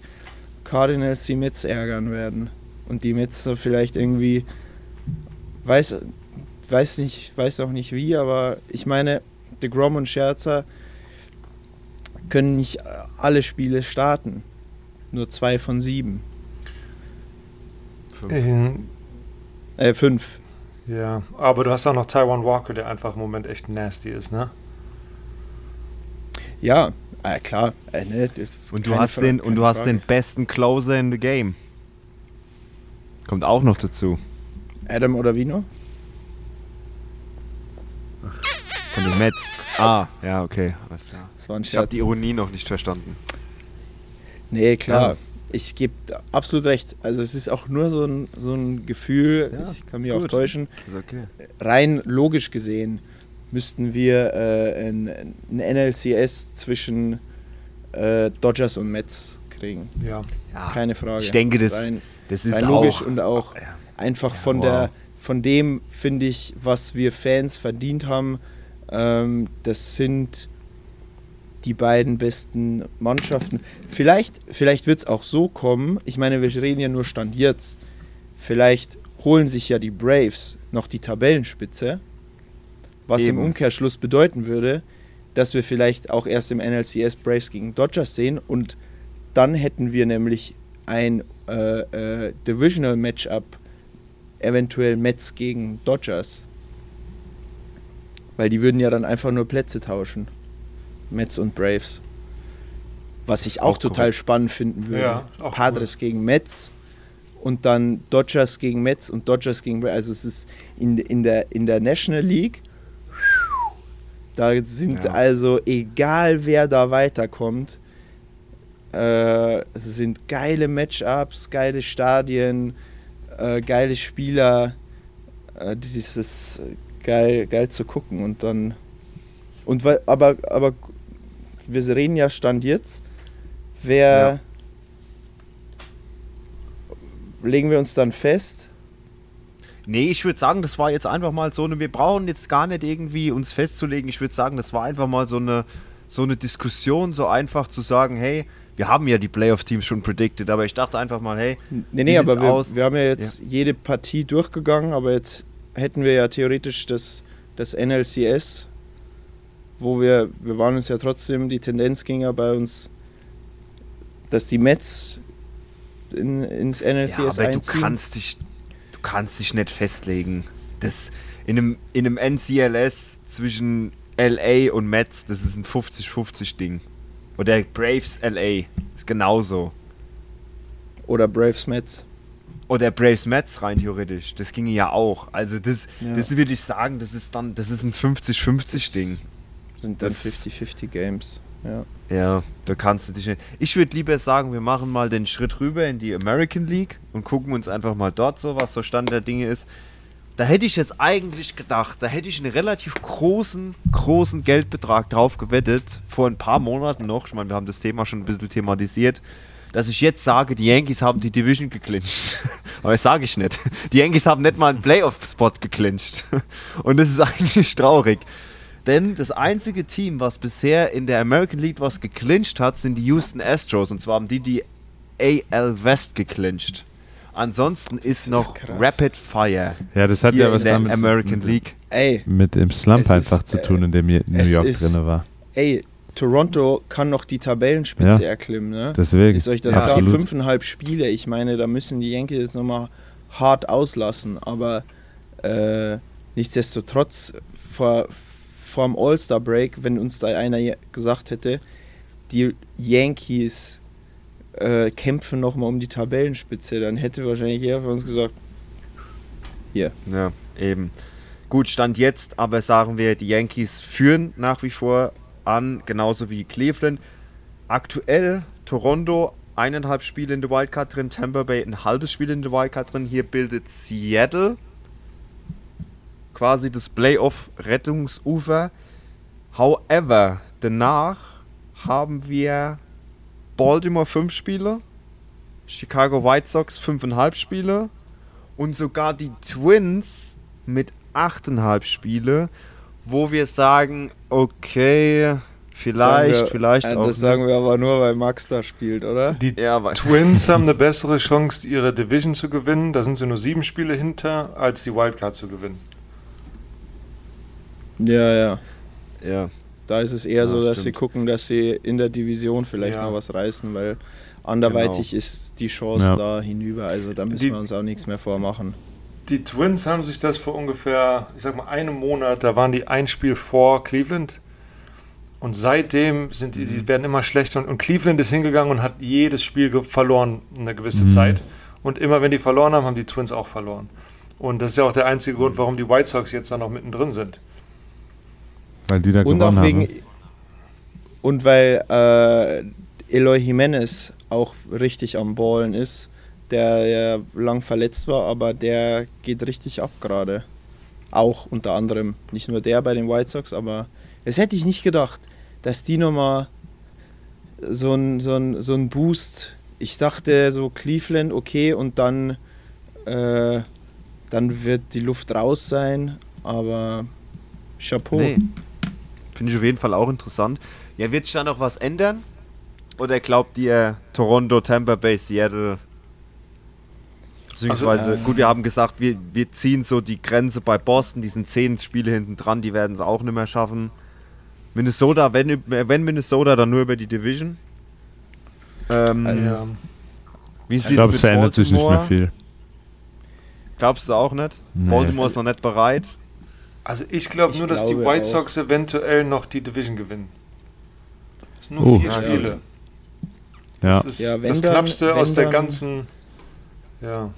Cardinals die Mets ärgern werden. Und die Mets so vielleicht irgendwie, weiß, weiß nicht, weiß auch nicht wie, aber ich meine, De Grom und Scherzer können nicht alle Spiele starten. Nur zwei von sieben. Ähm, Äh, fünf. Ja, aber du hast auch noch Taiwan Walker, der einfach im Moment echt nasty ist, ne? Ja, äh, klar. Äh, ne, Und du hast Fra- den und du hast Frage. den besten Closer in the game. Kommt auch noch dazu. Adam oder Vino? Von den Mets. Ah, ja, okay, alles klar. Das war ein Ich habe die Ironie noch nicht verstanden. Nee, klar. Ja. Ich gebe absolut recht. Also es ist auch nur so ein, so ein Gefühl, Ja, ich kann mich auch gut. täuschen. Ist okay. Rein logisch gesehen müssten wir äh, ein, ein NLCS zwischen äh, Dodgers und Mets kriegen. Ja. Ja, Keine Frage. ich denke, das, rein, das ist rein auch, logisch und auch Ja. Einfach Ja, von wow. der von dem finde ich, was wir Fans verdient haben, Ähm, das sind die beiden besten Mannschaften. Vielleicht, vielleicht wird es auch so kommen. Ich meine, wir reden ja nur Stand jetzt. Vielleicht holen sich ja die Braves noch die Tabellenspitze. Was Eben. im Umkehrschluss bedeuten würde, dass wir vielleicht auch erst im NLCS Braves gegen Dodgers sehen und dann hätten wir nämlich ein äh, äh, Divisional Matchup, eventuell Mets gegen Dodgers. Weil die würden ja dann einfach nur Plätze tauschen. Mets und Braves. Was ich auch, Auch total korrekt. spannend finden würde. Ja, Padres gegen Mets und dann Dodgers gegen Mets und Dodgers gegen Braves. Also es ist in, in, der, in der National League. Da sind Ja. also, egal wer da weiterkommt, äh, es sind geile Matchups, geile Stadien, äh, geile Spieler. Äh, das ist geil, geil zu gucken. Und dann. Und weil, aber, aber wir reden ja Stand jetzt. Wer. Legen wir uns dann fest? Nee, ich würde sagen, das war jetzt einfach mal so eine. Wir brauchen jetzt gar nicht irgendwie uns festzulegen. Ich würde sagen, das war einfach mal so eine, so eine Diskussion, so einfach zu sagen, hey, wir haben ja die Playoff-Teams schon predicted, aber ich dachte einfach mal, hey, Nee, nee, aber wir, aus? wir haben ja jetzt jede Partie durchgegangen, aber jetzt hätten wir ja theoretisch das, das NLCS, wo wir, wir waren uns ja trotzdem, die Tendenz ging ja bei uns, dass die Mets in, ins ja, NLCS aber du einziehen. kannst dich, du kannst dich nicht festlegen. Das in einem, in einem NCLS zwischen LA und Mets, das ist ein 50-50 Ding. Oder Braves LA ist genauso. Oder Braves Mets. Oder Braves Mets rein theoretisch. Das ginge ja auch. Also das, Ja. das würde ich sagen, das ist dann, das ist ein 50-50 Ding. Sind dann Das- 50-50 Games. Ja. Ja, da kannst du dich nicht. Ich würde lieber sagen, wir machen mal den Schritt rüber in die American League und gucken uns einfach mal dort so, was so Stand der Dinge ist. Da hätte ich jetzt eigentlich gedacht, da hätte ich einen relativ großen, großen Geldbetrag drauf gewettet, vor ein paar Monaten noch. Ich meine, wir haben das Thema schon ein bisschen thematisiert, dass ich jetzt sage, die Yankees haben die Division geclincht. Aber das sage ich nicht. Die Yankees haben nicht mal einen Playoff-Spot geclincht. Und das ist eigentlich traurig. Denn das einzige Team, was bisher in der American League was geclincht hat, sind die Houston Astros. Und zwar haben die die AL West geclincht. Ansonsten ist noch krass. Rapid Fire Ja, das hat ja was in der damit American mit, League. Ey, mit dem Slump einfach ist, zu tun, in dem New York ist- drin war. ey, Toronto kann noch die Tabellenspitze Ja. erklimmen, ne? Deswegen. Ist euch das klar? Fünfeinhalb Spiele. Ich meine, da müssen die Yankees jetzt nochmal hart auslassen. Aber äh, nichtsdestotrotz, vor, vor dem All-Star-Break, wenn uns da einer gesagt hätte, die Yankees äh, kämpfen nochmal um die Tabellenspitze, dann hätte wahrscheinlich jeder von uns gesagt, hier. Ja, eben. Gut, Stand jetzt, aber sagen wir, die Yankees führen nach wie vor an, genauso wie Cleveland. Aktuell Toronto eineinhalb Spiele in der Wildcard drin, Tampa Bay ein halbes Spiel in der Wildcard drin. Hier bildet Seattle quasi das Playoff-Rettungsufer. However, danach haben wir Baltimore fünf Spiele, Chicago White Sox fünfeinhalb Spiele und sogar die Twins mit 8,5 Spiele, wo wir sagen, okay, vielleicht, Sagen wir- vielleicht äh, auch. Das sagen wir aber nur, weil Max da spielt, oder? Die ja, Twins haben eine bessere Chance, ihre Division zu gewinnen. Da sind sie nur sieben Spiele hinter, als die Wildcard zu gewinnen. Ja, ja. ja, Da ist es eher Ja, so, dass sie stimmt. gucken, dass sie in der Division vielleicht Ja. noch was reißen, weil anderweitig ist die Chance Ja. da hinüber. Also da müssen Die- wir uns auch nichts mehr vormachen. Die Twins haben sich das vor ungefähr, ich sag mal, einem Monat, da waren die ein Spiel vor Cleveland. Und seitdem sind die, die werden immer schlechter. Und, und Cleveland ist hingegangen und hat jedes Spiel verloren, eine gewisse Mhm. Zeit. Und immer wenn die verloren haben, haben die Twins auch verloren. Und das ist ja auch der einzige Grund, warum die White Sox jetzt da noch mittendrin sind. Weil die da Und gewonnen auch wegen. haben. Und weil äh, Eloy Jimenez auch richtig am Ballen ist, der ja lang verletzt war, aber der geht richtig ab gerade. Auch unter anderem. Nicht nur der bei den White Sox, aber das hätte ich nicht gedacht, dass die nochmal so ein, so, ein, so ein Boost. Ich dachte so Cleveland, okay, und dann, äh, dann wird die Luft raus sein, aber Chapeau. nee. Finde ich auf jeden Fall auch interessant. Ja, wird sich da noch was ändern? Oder glaubt ihr Toronto, Tampa Bay, Seattle? Beziehungsweise, Also, äh, gut, wir haben gesagt, wir, wir ziehen so die Grenze bei Boston, die sind zehn Spiele hinten dran, die werden es auch nicht mehr schaffen. Minnesota, wenn, wenn Minnesota, dann nur über die Division. Ähm, Ja. Wie Ich sieht's glaube, mit es verändert sich nicht mehr Baltimore? viel. Glaubst du auch nicht? Nee. Baltimore ist noch nicht bereit. Also ich glaube Ich nur, dass die White. Sox eventuell noch die Division gewinnen. Das sind nur Oh. vier Ja, Spiele. Ja. Das ist Ja, wenn das dann- Knappste wenn aus der dann- ganzen. Ja.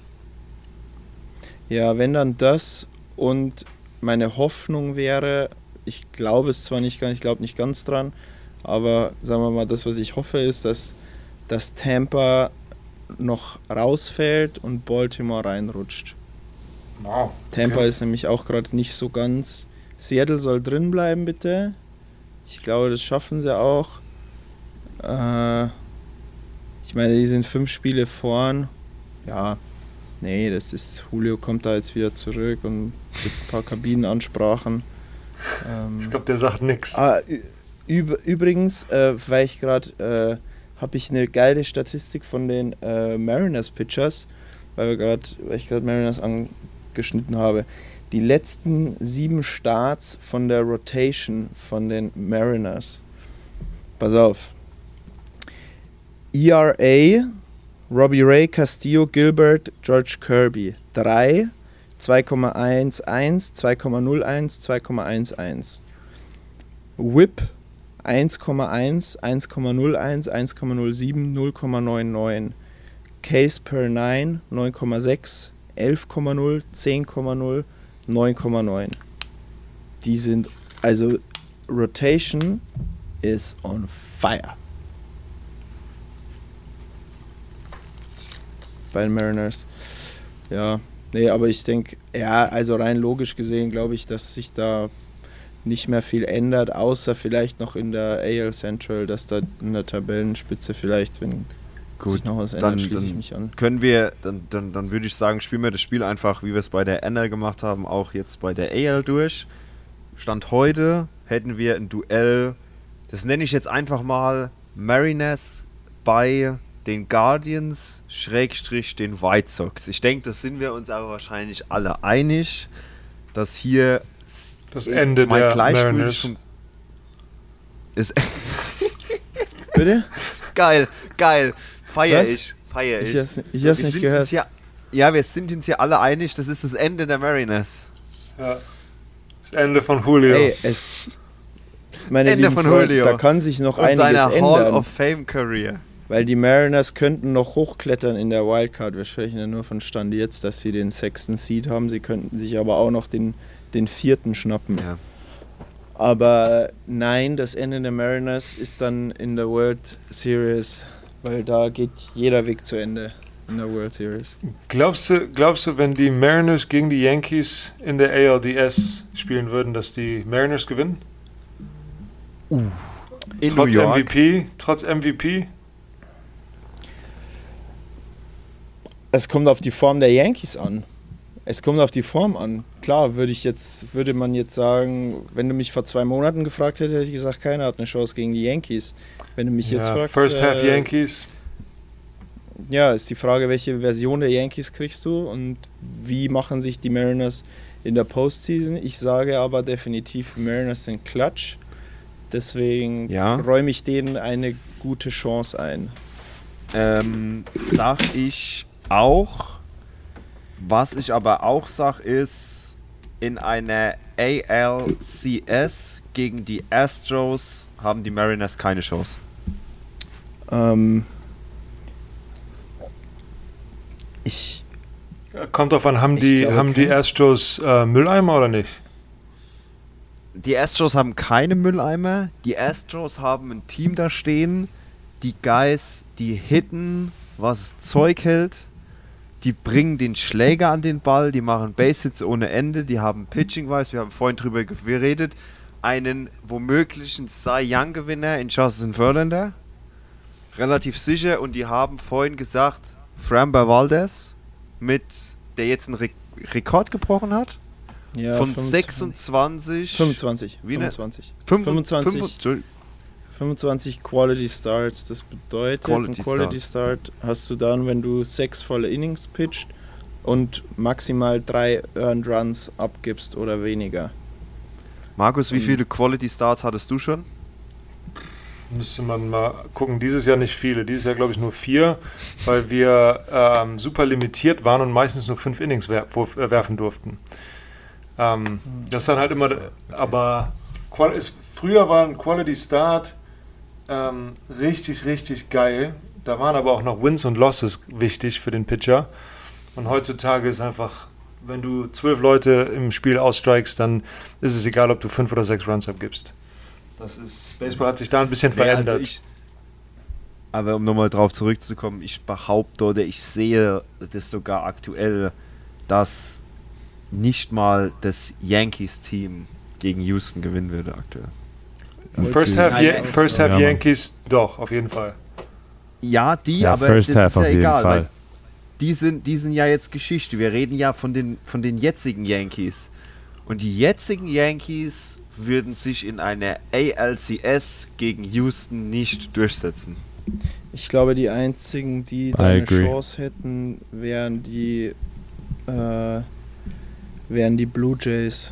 Ja, wenn dann das und meine Hoffnung wäre, ich glaube es zwar nicht, ganz- ich glaube nicht ganz dran, aber sagen wir mal, das, was ich hoffe, ist, dass, dass Tampa noch rausfällt und Baltimore reinrutscht. Wow. Tampa okay. ist nämlich auch gerade nicht so ganz. Seattle soll drin bleiben, bitte. Ich glaube, das schaffen sie auch. Äh, ich meine, die sind fünf Spiele vorn. Ja, nee, das ist. Julio kommt da jetzt wieder zurück und gibt ein paar Kabinenansprachen. Ähm, Ich glaube, der sagt nichts. Ah, übrigens, äh, weil ich gerade, äh, habe ich eine geile Statistik von den äh, Mariners Pitchers, weil wir gerade, weil ich gerade Mariners angeschnitten habe. Die letzten sieben Starts von der Rotation von den Mariners. Pass auf. ERA, Robbie Ray, Castillo, Gilbert, George Kirby. 3, 2,11, 2,01, 2,11. Whip 1,1, 1,01, 1,07, 0,99. Case per 9 9,6, 11,0, 10,0, 9,9. Die sind, also Rotation is on fire. Bei den Mariners. Ja, nee, aber ich denke, ja, also rein logisch gesehen glaube ich, dass sich da nicht mehr viel ändert, außer vielleicht noch in der AL Central, dass da in der Tabellenspitze vielleicht, wenn sich noch was ändert, dann- schließe ich mich an. Können wir, dann, dann, dann würde ich sagen, spielen wir das Spiel einfach, wie wir es bei der NL gemacht haben, auch jetzt bei der AL durch. Stand heute hätten wir ein Duell, das nenne ich jetzt einfach mal Mariners bei den Guardians, Schrägstrich den White Sox. Ich denke, das sind wir uns aber wahrscheinlich alle einig, dass hier Das Ende mal der Mariners. Bitte? geil, geil, feier Was? ich, feier ich. Ich hab's, ich Wir hab's nicht sind gehört. Uns hier, ja, wir sind uns hier alle einig, das ist das Ende der Mariners. Ja. Das Ende von Julio. Ey, es. Meine Ende lieben von Freunde, Julio. da kann sich noch Und einiges seine Hall ändern, of Fame Career. weil die Mariners könnten noch hochklettern in der Wildcard. Wir sprechen ja nur von Stand jetzt, dass sie den sechsten Seed haben. Sie könnten sich aber auch noch den, den vierten schnappen. Ja. Aber nein, das Ende der Mariners ist dann in der World Series, weil da geht jeder Weg zu Ende in der World Series. Glaubst du, glaubst du, wenn die Mariners gegen die Yankees in der ALDS spielen würden, dass die Mariners gewinnen? In Trotz New York. MVP? Trotz MVP? Es kommt auf die Form der Yankees an. Es kommt auf die Form an. Klar, würde ich jetzt, würde man jetzt sagen, wenn du mich vor zwei Monaten gefragt hättest, hätte ich gesagt, keiner hat eine Chance gegen die Yankees. Wenn du mich jetzt Ja, fragst, First Half äh, Yankees. ja, ist die Frage, welche Version der Yankees kriegst du und wie machen sich die Mariners in der Postseason. Ich sage aber definitiv, Mariners sind Klatsch. Deswegen Ja. räume ich denen eine gute Chance ein. Ähm, sag ich auch. Was ich aber auch sag ist, in einer ALCS gegen die Astros haben die Mariners keine Chance. Ähm, ich, Kommt drauf an, haben die, glaube, haben die Astros äh, Mülleimer oder nicht? Die Astros haben keine Mülleimer. Die Astros haben ein Team da stehen. Die Guys, die hitten, was es Zeug hält. Die bringen den Schläger an den Ball. Die machen Base-Hits ohne Ende. Die haben Pitching-Wise, wir haben vorhin drüber geredet, einen womöglichen Cy Young-Gewinner in Justin Verlander. Relativ sicher. Und die haben vorhin gesagt, Framber Valdez, mit, der jetzt einen Re Rekord gebrochen hat. Ja, von 25. 26. 25. Wie ne? 25. 25. 25. 25 Quality Starts. Das bedeutet, Quality ein Quality Start hast du dann, wenn du sechs volle Innings pitcht und maximal drei Earned Runs abgibst oder weniger. Markus, wie Ähm. viele Quality Starts hattest du schon? Müsste man mal gucken. Dieses Jahr nicht viele. Dieses Jahr glaube ich nur vier, weil wir ähm, super limitiert waren und meistens nur fünf Innings wer äh, werfen durften. Ähm, das ist dann halt immer, aber ist, früher war ein Quality Start ähm, richtig, richtig geil. Da waren aber auch noch Wins und Losses wichtig für den Pitcher. Und heutzutage ist einfach, wenn du zwölf Leute im Spiel ausstrikest, dann ist es egal, ob du fünf oder sechs Runs abgibst. Das ist, Baseball hat sich da ein bisschen also verändert. ich, aber um nochmal drauf zurückzukommen, ich behaupte oder ich sehe das sogar aktuell, dass nicht mal das Yankees-Team gegen Houston gewinnen würde aktuell. First Half, Yan- First half. Yankees, doch, auf jeden Fall. Ja, die, Ja, aber First das Half ist ja auf jeden egal, Fall. weil die sind, die sind ja jetzt Geschichte. Wir reden ja von den, von den jetzigen Yankees. Und die jetzigen Yankees würden sich in einer ALCS gegen Houston nicht durchsetzen. Ich glaube, die einzigen, die da eine. Chance hätten, wären die, äh, wären die Blue Jays,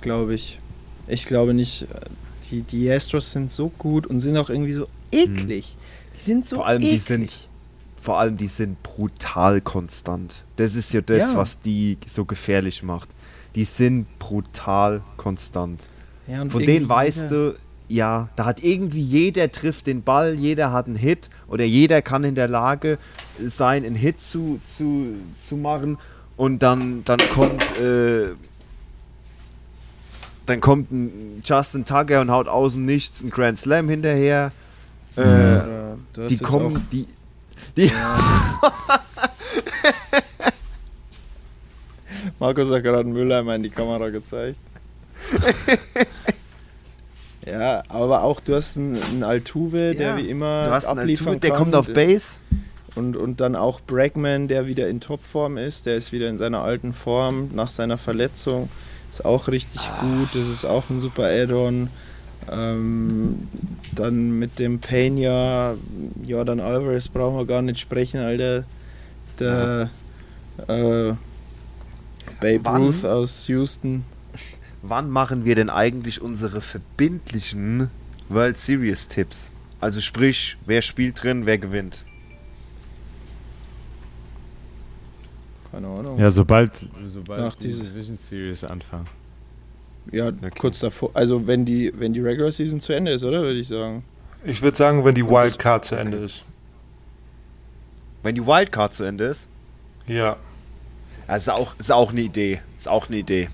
glaube ich. Ich glaube nicht, die, die Astros sind so gut und sind auch irgendwie so eklig. Die sind so Vor allem, die eklig. sind- Vor allem, die sind brutal konstant. Das ist ja das, Ja. was die so gefährlich macht. Die sind brutal konstant. ja, Von denen weißt jeder- du, ja, da hat irgendwie jeder trifft den Ball, jeder hat einen Hit oder jeder kann in der Lage sein, einen Hit zu, zu, zu machen und dann, dann kommt äh, dann kommt ein Justin Tucker und haut aus dem Nichts einen Grand Slam hinterher. Äh, hast die kommen, die, die Markus hat gerade einen Mülleimer in die Kamera gezeigt. ja, aber auch du hast einen, einen Altuve, der Ja, wie immer du hast einen Altuve, der kommt auf Base. Und, und dann auch Bregman, der wieder in Topform ist, der ist wieder in seiner alten Form nach seiner Verletzung. Ist auch richtig gut, das ist auch ein super Add-on. Ähm, dann mit dem Pena, Jordan Alvarez brauchen wir gar nicht sprechen, Alter. Der äh, Babe Wann? Ruth aus Houston. Wann machen wir denn eigentlich unsere verbindlichen World Series Tipps? Also sprich, wer spielt drin, wer gewinnt? Keine Ahnung. Ja, sobald, sobald Nach die dieses- Division Series anfangen. Ja, kurz davor. Also wenn die, wenn die Regular Season zu Ende ist, oder? Würde ich sagen. Ich würde sagen, wenn die Wildcard zu Ende ist. Wenn die Wildcard zu Ende ist? Ja. Ja, ist auch, ist auch eine Idee. Ist auch eine Idee.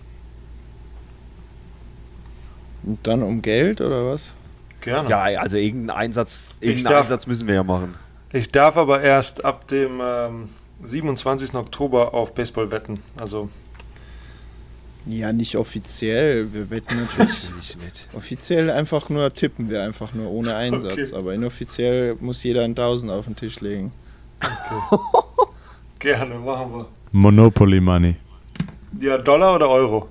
Und dann um Geld oder was? Gerne. Ja, also irgendeinen Einsatz, irgendeinen darf- Einsatz müssen wir ja machen. Ich darf aber erst ab dem ähm, 27. Oktober auf Baseball wetten. Also Ja, nicht offiziell. Wir wetten natürlich Ich nicht. offiziell einfach nur tippen wir einfach nur ohne Einsatz. Okay. Aber inoffiziell muss jeder ein Tausend auf den Tisch legen. gerne, machen wir. Monopoly Money. Ja, Dollar oder Euro?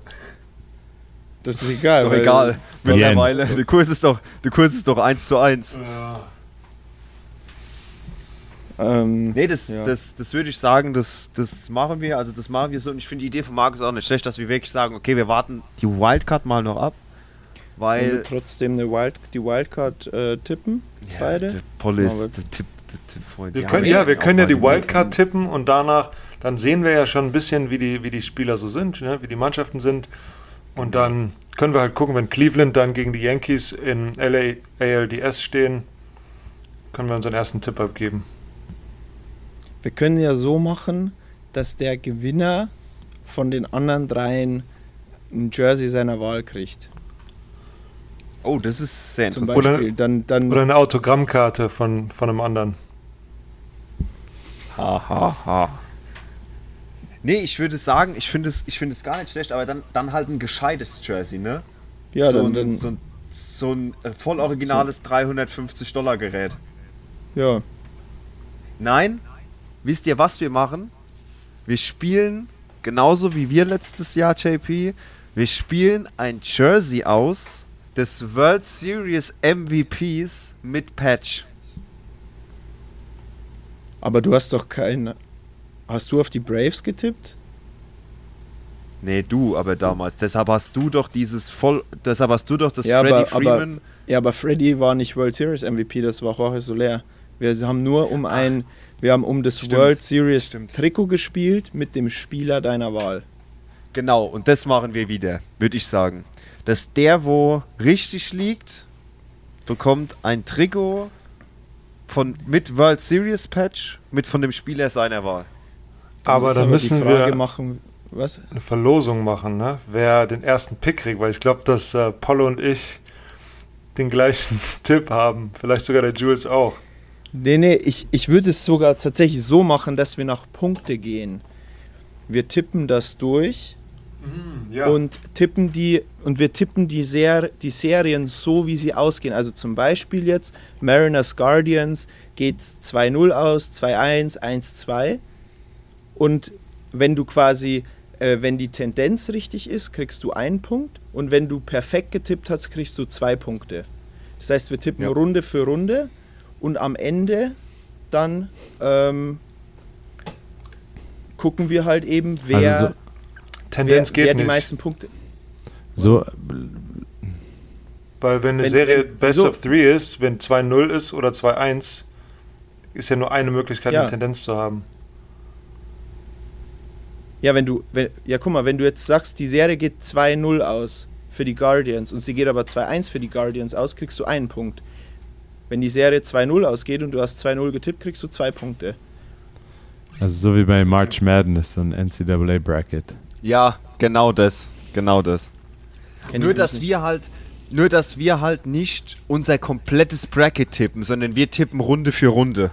Das ist egal. Ist doch egal. Mittlerweile. Der Kurs ist doch, der Kurs ist doch 1 zu 1. Ja. Ähm, Nee, das, Ja. das, das würde ich sagen, das, das machen wir. Also das machen wir so. Und ich finde die Idee von Markus auch nicht schlecht, dass wir wirklich sagen, okay, wir warten die Wildcard mal noch ab. Weil trotzdem eine Wild, die Wildcard äh, tippen. beide? Der Polis, Aber- der Tipp, der Tippfreund. Wir können, ja, wir können ja die Wildcard tippen und danach, dann sehen wir ja schon ein bisschen, wie die, wie die Spieler so sind, ne, wie die Mannschaften sind. Und dann können wir halt gucken, wenn Cleveland dann gegen die Yankees in LA ALDS stehen, können wir unseren ersten Tipp abgeben. Wir können ja so machen, dass der Gewinner von den anderen dreien ein Jersey seiner Wahl kriegt. Oh, das ist sehr Zum interessant. Beispiel. Dann, dann Oder eine Autogrammkarte von, von einem anderen. Ha, ha, ha. Nee, ich würde sagen, ich finde es, ich finde es gar nicht schlecht, aber dann, dann halt ein gescheites Jersey, ne? ja, so, dann, ein, dann so, ein, so ein äh, voll originales 350 Dollar Gerät. ja. Nein, wisst ihr, was wir machen? Wir spielen genauso wie wir letztes Jahr, JP. Wir spielen ein Jersey aus des World Series MVPs mit Patch. Aber du hast doch kein. Hast du auf die Braves getippt? Nee, du aber damals. Deshalb hast du doch dieses voll. Deshalb hast du doch das Ja, Freddie aber- aber- Freeman. Ja, aber Freddy war nicht World Series MVP, das war Jorge Soler. Wir haben nur um ein. Wir haben um das Stimmt. World Series Stimmt. Trikot gespielt mit dem Spieler deiner Wahl. Genau, und das machen wir wieder, würde ich sagen. Dass der, wo richtig liegt, bekommt ein Trikot von, mit World Series Patch mit von dem Spieler seiner Wahl. Aber dann müssen wir machen. Was? eine Verlosung machen, ne? wer den ersten Pick kriegt, weil ich glaube, dass äh, Paulo und ich den gleichen Tipp haben. Vielleicht sogar der Jules auch. Nee, nee, ich, ich würde es sogar tatsächlich so machen, dass wir nach Punkte gehen. Wir tippen das durch Ja. und tippen die und wir tippen die, Ser die Serien so, wie sie ausgehen. Also zum Beispiel jetzt Mariners Guardians geht 2-0 aus, 2-1, 1-2. Und wenn du quasi, äh, wenn die Tendenz richtig ist, kriegst du einen Punkt. Und wenn du perfekt getippt hast, kriegst du zwei Punkte. Das heißt, wir tippen Ja. Runde für Runde und am Ende dann ähm, gucken wir halt eben, wer, Also so- Tendenz wer, geht wer die nicht. meisten Punkte. So, Weil wenn eine Wenn- Serie wenn- Best so- of 3 ist, wenn 2-0 ist oder 2-1, ist ja nur eine Möglichkeit, Ja. eine Tendenz zu haben. Ja, wenn du, wenn, ja, guck mal, wenn du jetzt sagst, die Serie geht 2-0 aus für die Guardians und sie geht aber 2-1 für die Guardians aus, kriegst du einen Punkt. Wenn die Serie 2-0 ausgeht und du hast 2-0 getippt, kriegst du zwei Punkte. also so wie bei March Madness, so ein NCAA-Bracket. Ja, genau das. Genau das. Kenn Nur dass nicht. wir halt, nur dass wir halt nicht unser komplettes Bracket tippen, sondern wir tippen Runde für Runde.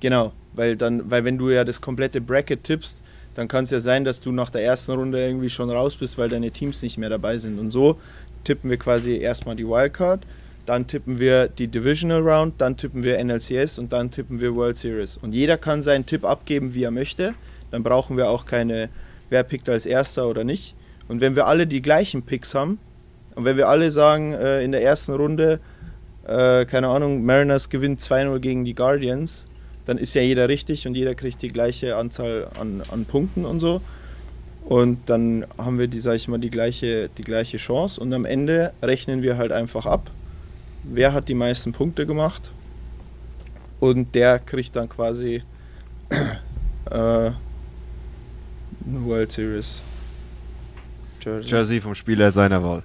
Genau, weil dann, weil wenn du ja das komplette Bracket tippst, dann kann es ja sein, dass du nach der ersten Runde irgendwie schon raus bist, weil deine Teams nicht mehr dabei sind. Und so tippen wir quasi erstmal die Wildcard, dann tippen wir die Divisional Round, dann tippen wir NLCS und dann tippen wir World Series. Und jeder kann seinen Tipp abgeben, wie er möchte. Dann brauchen wir auch keine, wer pickt als erster oder nicht. Und wenn wir alle die gleichen Picks haben, und wenn wir alle sagen, äh, in der ersten Runde, äh, keine Ahnung, Mariners gewinnt 2-0 gegen die Guardians, dann ist ja jeder richtig und jeder kriegt die gleiche Anzahl an, an Punkten und so. Und dann haben wir die, sag ich mal, die gleiche, die gleiche Chance. Und am Ende rechnen wir halt einfach ab, wer hat die meisten Punkte gemacht. Und der kriegt dann quasi äh, eine World Series Jersey. Jersey vom Spieler seiner Wahl.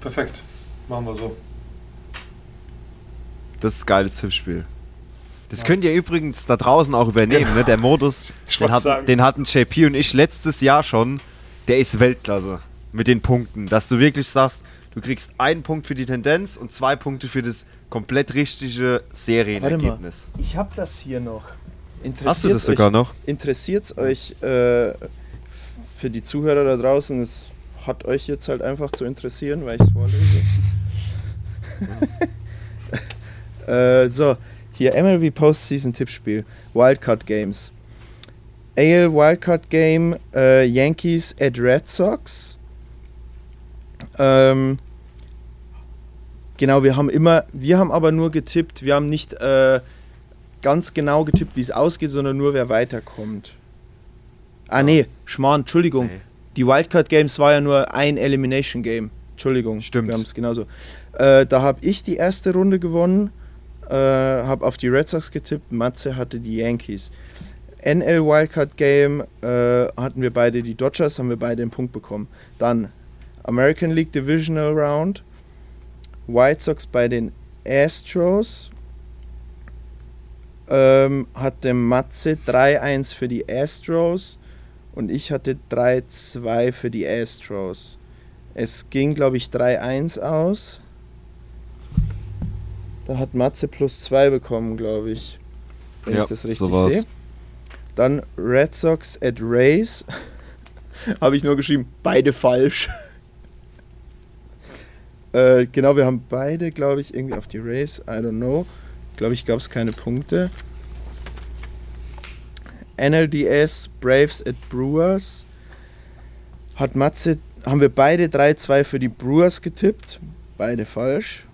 Perfekt. Machen wir so. Das ist ein geiles Tippspiel. Das könnt ihr übrigens da draußen auch übernehmen, ne? Der Modus, Ich den, hat, den hatten JP und ich letztes Jahr schon. Der ist Weltklasse mit den Punkten. Dass du wirklich sagst, du kriegst einen Punkt für die Tendenz und zwei Punkte für das komplett richtige Serienergebnis. Ich habe das hier noch. Hast du das Interessiert's sogar euch, noch? Interessiert es euch äh, für die Zuhörer da draußen? Es hat euch jetzt halt einfach zu interessieren, weil ich es vorlese. äh, so, hier MLB Postseason Tippspiel. Wildcard Games. AL Wildcard Game äh, Yankees at Red Sox. Ähm, genau, wir haben immer, wir haben aber nur getippt, wir haben nicht äh, ganz genau getippt, wie es ausgeht, sondern nur wer weiterkommt. Ah nee, Schmarrn, Entschuldigung. Nee. Die Wildcard Games war ja nur ein Elimination Game. Entschuldigung, Stimmt. wir haben es genauso. Äh, da habe ich die erste Runde gewonnen, äh, habe auf die Red Sox getippt, Matze hatte die Yankees. NL Wildcard Game äh, hatten wir beide die Dodgers, haben wir beide einen Punkt bekommen. Dann American League Divisional Round, White Sox bei den Astros, ähm, hatte Matze 3-1 für die Astros und ich hatte 3-2 für die Astros. Es ging, glaube ich, 3-1 aus. Da hat Matze plus 2 bekommen, glaube ich. Wenn Ja, ich das so richtig war's. sehe. Dann Red Sox at Rays. Habe ich nur geschrieben, beide falsch. Äh, genau, wir haben beide, glaube ich, irgendwie auf die Rays. I don't know. Glaube ich, gab es keine Punkte. NLDS Braves at Brewers hat Matze, haben wir beide 3-2 für die Brewers getippt. Beide falsch.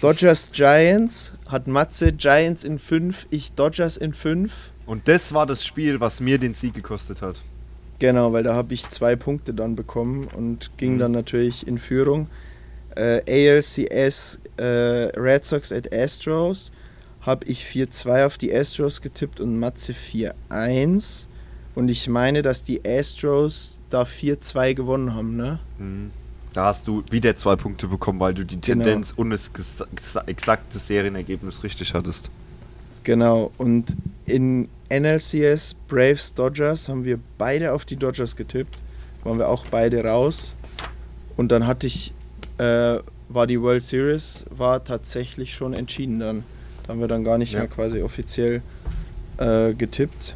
Dodgers Giants hat Matze Giants in 5, ich Dodgers in 5. Und das war das Spiel, was mir den Sieg gekostet hat. Genau, weil da habe ich zwei Punkte dann bekommen und ging Mhm. dann natürlich in Führung. Äh, ALCS äh, Red Sox at Astros habe ich 4-2 auf die Astros getippt und Matze 4-1. Und ich meine, dass die Astros da 4-2 gewonnen haben, ne? Mhm. Da hast du wieder zwei Punkte bekommen, weil du die Genau. Tendenz und das exakte Serienergebnis richtig hattest. Genau. Und in NLCS Braves Dodgers haben wir beide auf die Dodgers getippt. Waren wir auch beide raus. Und dann hatte ich, äh, war die World Series, war tatsächlich schon entschieden dann. Da haben wir dann gar nicht Ja. mehr quasi offiziell äh, getippt.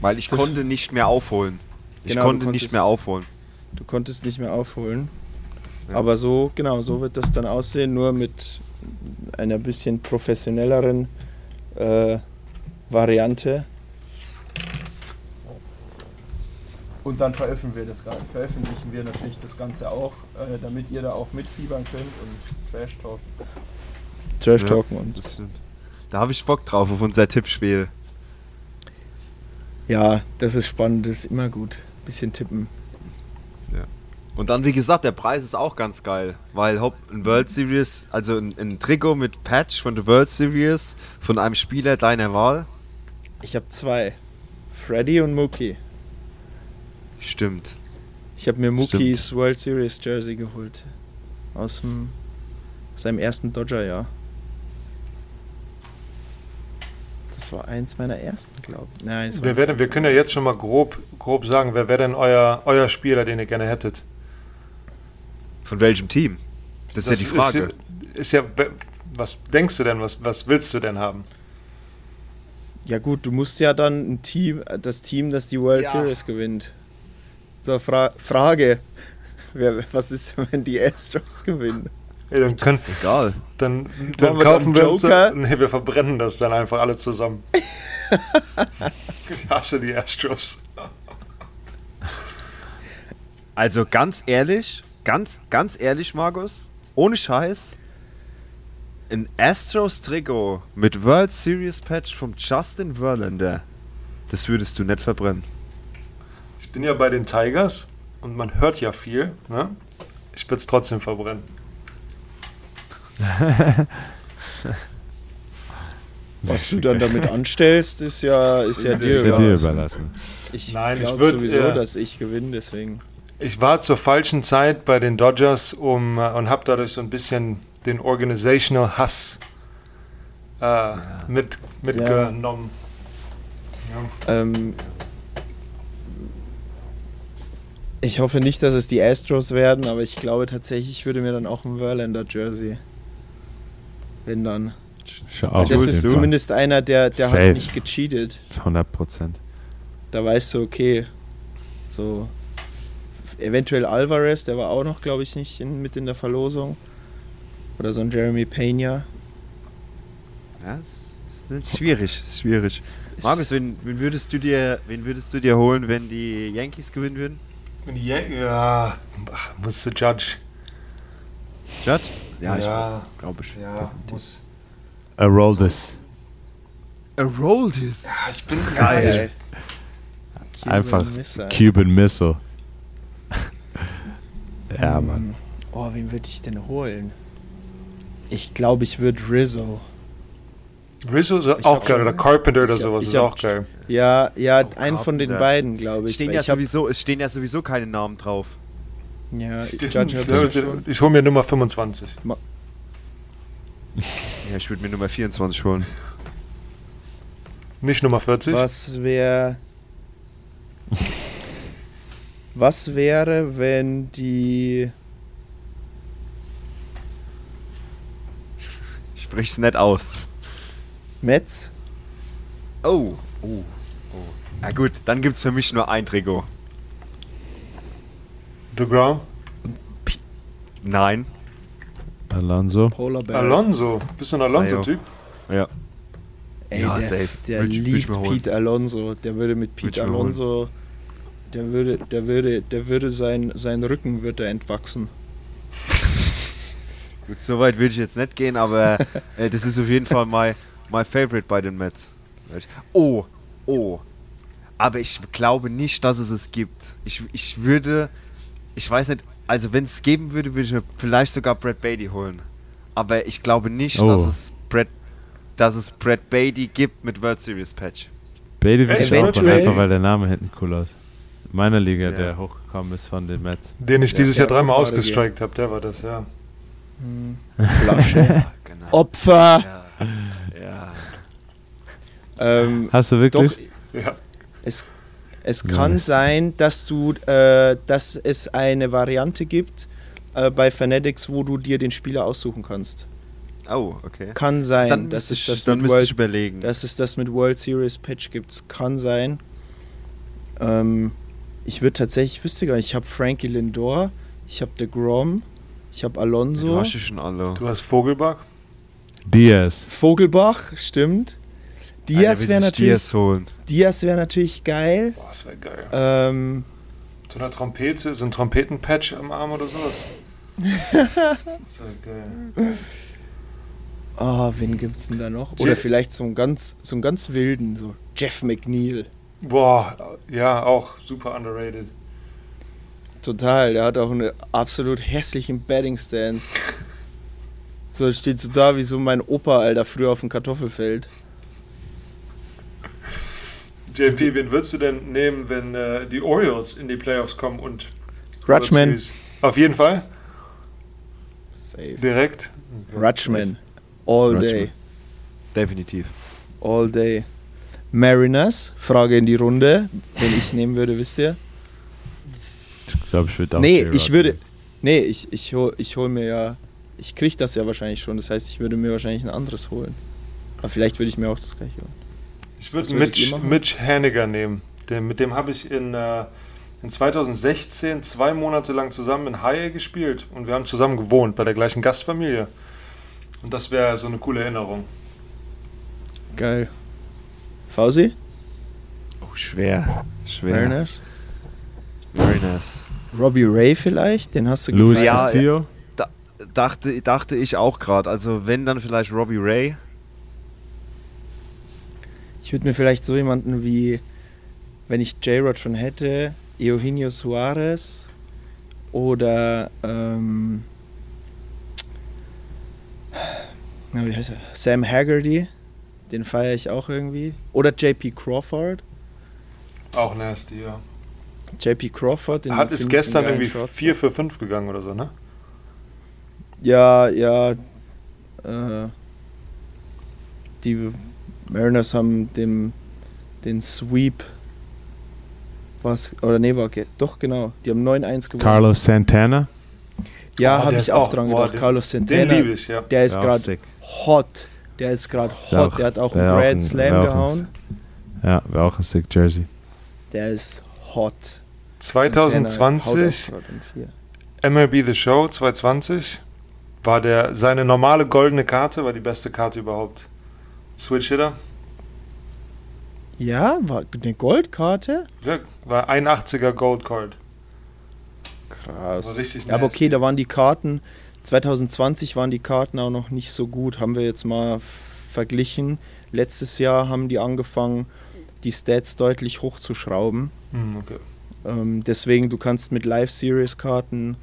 Weil ich Das- konnte nicht mehr aufholen. Ich Genau, konnte nicht konntest- mehr aufholen. Du konntest nicht mehr aufholen. Ja. Aber so, genau, so wird das dann aussehen, nur mit einer bisschen professionelleren äh, Variante. Und dann veröffentlichen wir das, veröffentlichen wir natürlich das Ganze auch, äh, damit ihr da auch mitfiebern könnt und Trash talken. Trash talken und Das stimmt. Da habe ich Bock drauf auf unser Tippspiel. ja, das ist spannend, das ist immer gut. Bisschen tippen. Und dann, wie gesagt, der Preis ist auch ganz geil, weil Haupt ein World Series, also ein, ein Trikot mit Patch von der World Series von einem Spieler deiner Wahl. Ich habe zwei. Freddy und Mookie. Stimmt. Ich habe mir Mookies World Series Jersey geholt. Aus dem, seinem ersten Dodger-Jahr. Das war eins meiner ersten, glaube ich. Nein, es war Wir, werden, wir können ja jetzt schon mal grob, grob sagen, wer wäre denn euer, euer Spieler, den ihr gerne hättet? Von welchem Team? Das, ist ja die Frage. Ist, ist ja, was denkst du denn, was, was willst du denn haben? Ja gut, du musst ja dann ein Team, das Team, das die World Ja. Series gewinnt. So, Fra Frage. Wer, was ist, wenn die Astros gewinnen? Ey, dann, können, ist egal. dann, dann wir kaufen dann wir uns. Nee, wir verbrennen das dann einfach alle zusammen. ich hasse die Astros. Also ganz ehrlich, ganz, ganz ehrlich, Markus, ohne Scheiß, ein Astros Trikot mit World Series Patch vom Justin Verlander, das würdest du nicht verbrennen. Ich bin ja bei den Tigers und man hört ja viel. Ne? Ich würde es trotzdem verbrennen. Was du dann damit anstellst, ist ja, ist ja dir Ist ja dir überlassen. Ich Nein, ich glaube würd, sowieso, äh, dass ich gewinne, deswegen. Ich war zur falschen Zeit bei den Dodgers um, äh, und habe dadurch so ein bisschen den Organizational Hass äh, mit, mitgenommen. Ähm, ich hoffe nicht, dass es die Astros werden, aber ich glaube tatsächlich, ich würde mir dann auch ein Verlander Jersey. Wenn dann. Auf das ist zumindest einer, der, der Safe. hat nicht gecheatet. 100 Prozent. Da weißt du, okay, so eventuell Alvarez, der war auch noch, glaube ich, nicht in, mit in der Verlosung. Oder so ein Jeremy Pena. Ja, es ist schwierig, ist schwierig. Markus, wen, wen, würdest du dir, wen würdest du dir holen, wenn die Yankees gewinnen würden? Ja, ja ach, musste Judge. Judd? Ja, glaube ich. ja, muss. A roll this. A roll this. Ja, ich bin Geil. Einfach Missile. Cuban Missile. ja, Mann. Oh, wen würde ich denn holen? Ich glaube, ich würde Rizzo. Rizzo ist Ich auch geil. Oder Carpenter oder ich hab- sowas ich ist hab- auch geil. Ja, ja, Oh, einen von den beiden, glaube ich. Stehen ja ich sowieso, es stehen ja sowieso keine Namen drauf. ja, hab ich schon. Ich hole mir Nummer 25. Ja, ich würde mir Nummer 24 holen. Nicht Nummer 40. Was wäre. Was wäre, wenn die. Ich sprich's nicht aus. Mets? Oh. Oh. oh. Na gut, dann gibt's für mich nur ein Trikot. The Ground. Nein. Alonso. Polar Bear. Alonso. Bist du ein Alonso-Typ? Ja. Ey, Ja, der, safe. der ich- ich liebt holen. Pete Alonso. Der würde mit Pete ich. Alonso, der würde, der würde, der würde sein, sein Rücken wird er entwachsen. Gut, so weit würde ich jetzt nicht gehen, aber äh, das ist auf jeden Fall my, my favorite bei den Mets. Oh, oh. Aber ich glaube nicht, dass es es gibt. Ich, ich würde, ich weiß nicht, also wenn es geben würde, würde ich mir vielleicht sogar Brad Beatty holen. Aber ich glaube nicht, Oh. dass es Brad, dass es Brad Beatty gibt mit World Series Patch. Beatty würde ich auch Eventuell. einfach, weil der Name hinten cool aus. In meiner Liga, Ja. der hochgekommen ist von den Mets. Den ich dieses ja, Jahr dreimal ausgestrikt habe, der war das, ja. Flasche. Genau. Opfer. Ja. Ähm, Hast du wirklich? doch, Ja. es, es Ja. kann sein, dass du, äh, dass es eine Variante gibt äh, bei Fanatics, wo du dir den Spieler aussuchen kannst. Oh, okay. Kann sein, Dann dass müsste es ich, das dann mit müsste World ich überlegen. dass es das mit World Series Patch gibt. Kann sein. Ähm, ich würde tatsächlich, ich wüsste gar nicht, ich habe Frankie Lindor, ich habe The Grom, ich habe du Alonso, hast ja schon alle. Du hast Vogelbach. Diaz. Vogelbach, stimmt. Diaz wäre ich natürlich, Diaz holen. Diaz wäre natürlich geil. Boah, das wäre geil. Ähm, So eine Trompete, so ein Trompetenpatch am Arm oder sowas. das wäre geil. oh, wen gibt's denn da noch? Je- Oder vielleicht so einen ganz, so einen ganz wilden, so Jeff McNeil. Boah, ja, auch super underrated. Total, der hat auch einen absolut hässlichen Batting Stance. So steht so da wie so mein Opa, Alter, früher auf dem Kartoffelfeld. JP, wen würdest du denn nehmen, wenn äh, die Orioles in die Playoffs kommen und Rutschman. Auf jeden Fall, Safe. direkt. Rutschman. All Rutschman. day. Definitiv. All day. Mariners, Frage in die Runde. Wenn ich nehmen würde, wisst ihr? Ich glaube, ich würde auch Nee, ich würde. Nee, ich, ich hol, ich hol mir ja. Ich krieg das ja wahrscheinlich schon. Das heißt, ich würde mir wahrscheinlich ein anderes holen. Aber vielleicht würde ich mir auch das gleiche holen. Ich würde Mitch? Mitch Haniger nehmen. Den, mit dem habe ich in, äh, in 2016 zwei Monate lang zusammen in Haie gespielt und wir haben zusammen gewohnt bei der gleichen Gastfamilie. Und das wäre so eine coole Erinnerung. Geil. Fausi? Oh, schwer. Schwer. Mariners? Mariners. Robbie Ray vielleicht? Den hast du Luis gefragt. Ja, Castillo. Dachte, dachte ich auch gerade. Also wenn, dann vielleicht Robbie Ray. Ich würde mir vielleicht so jemanden wie, wenn ich J-Rod schon hätte, Eugenio Suarez oder ähm, na, wie heißt er? Sam Haggerty, den feiere ich auch irgendwie. Oder JP Crawford. Auch nasty, ja. JP Crawford, den Hat ist ich gestern irgendwie Shortstop. 4 für 5 gegangen oder so, ne? Ja, ja. Äh, die Mariners haben dem den Sweep was oder nee, war doch genau, die haben 9-1 gewonnen. Carlos Santana. ja, Oh, habe der ich auch auch- dran boah, gedacht. den- Carlos Den Santana, liebe ich, ja. der ist auch gerade hot. Der ist gerade hot. auch- der hat auch einen auch Grand ein- Slam auch ein- gehauen. Ja, wäre auch ein sick Jersey. Der ist hot. 2020 Santana haut auch gerade in vier. MLB The Show 220 war der seine normale goldene Karte, war die beste Karte überhaupt. Switch Hitter. Ja, war eine Goldkarte. Ja, War ein 80er Gold Card. Krass. War richtig ja, aber okay, da waren die Karten, 2020 waren die Karten auch noch nicht so gut, haben wir jetzt mal verglichen. Letztes Jahr haben die angefangen, die Stats deutlich hochzuschrauben. Hm, okay. Ähm, deswegen, du kannst mit Live-Series-Karten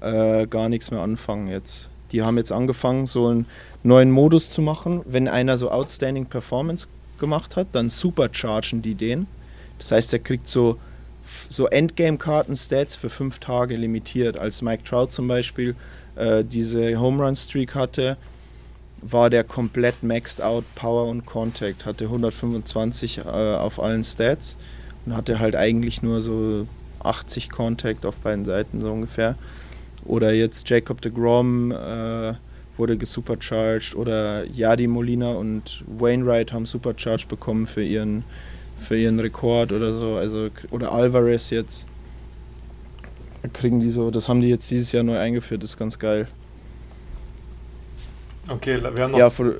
äh, gar nichts mehr anfangen jetzt. Die haben jetzt angefangen, so einen neuen Modus zu machen. Wenn einer so Outstanding Performance gemacht hat, dann superchargen die den. Das heißt, er kriegt so, so Endgame-Karten-Stats für fünf Tage limitiert. Als Mike Trout zum Beispiel äh, diese Home Run Streak hatte, war der komplett maxed out Power und Contact, hatte 125 äh, auf allen Stats und hatte halt eigentlich nur so 80 Contact auf beiden Seiten so ungefähr. Oder jetzt Jacob de Grom äh, wurde gesupercharged oder Yadi Molina und Wainwright haben Supercharge bekommen für ihren für ihren Rekord oder so, also oder Alvarez jetzt kriegen die so, das haben die jetzt dieses Jahr neu eingeführt, das ist ganz geil. Okay, wir haben noch Ja, vor,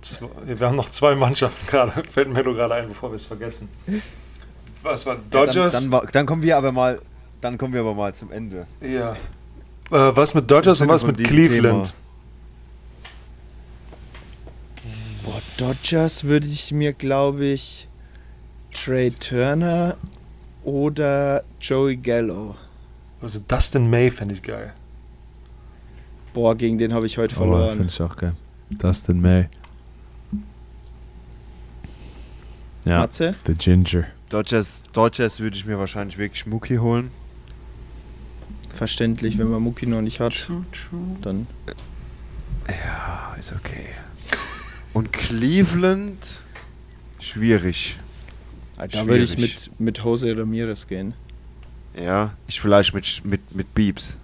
Zwei, wir haben noch zwei Mannschaften gerade. Fällt mir nur gerade ein, bevor wir es vergessen. Was war Dodgers? Dann, dann, wa- dann kommen wir aber mal, dann kommen wir aber mal zum Ende. ja. Äh, was mit Dodgers und was mit Cleveland? Boah, Dodgers würde ich mir, glaube ich, Trey Turner oder Joey Gallo. Also Dustin May fände ich geil. Boah, gegen den habe ich heute Oh, finde verloren. ich auch geil. Dustin May. Ja, Matze? The Ginger. Dodgers, Dodgers würde ich mir wahrscheinlich wirklich Muki holen. Verständlich, wenn man Muki noch nicht hat, True, true. dann Ja, ist okay. Und Cleveland, schwierig. da würde ich Schwierig. mit, mit Jose Ramirez gehen. Ja, ich vielleicht mit, mit, mit Beeps.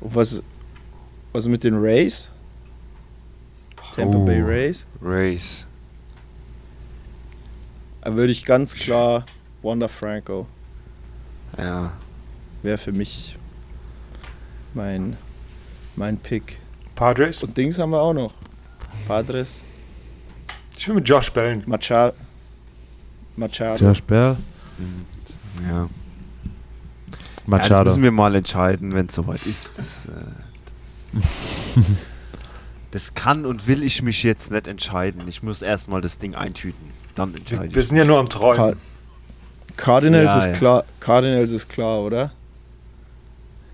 Und was, was mit den Rays? Tampa Oh. Bay Rays? Race. Da würde ich ganz klar Wanda Franco. Ja. Wäre für mich mein, mein Pick. Padres? Und Dings haben wir auch noch. Padres, Ich will mit Josh Bellen. Machado. Machado. Josh Bell. Ja. Ja, das Machado. müssen wir mal entscheiden, wenn es soweit ist. Das, äh, das, das kann und will ich mich jetzt nicht entscheiden. Ich muss erstmal das Ding eintüten. Dann entscheide Wir, ich. wir sind ja nur am Träumen. Ka- Cardinals Ja, ist ja. klar. Cardinals ist klar, oder?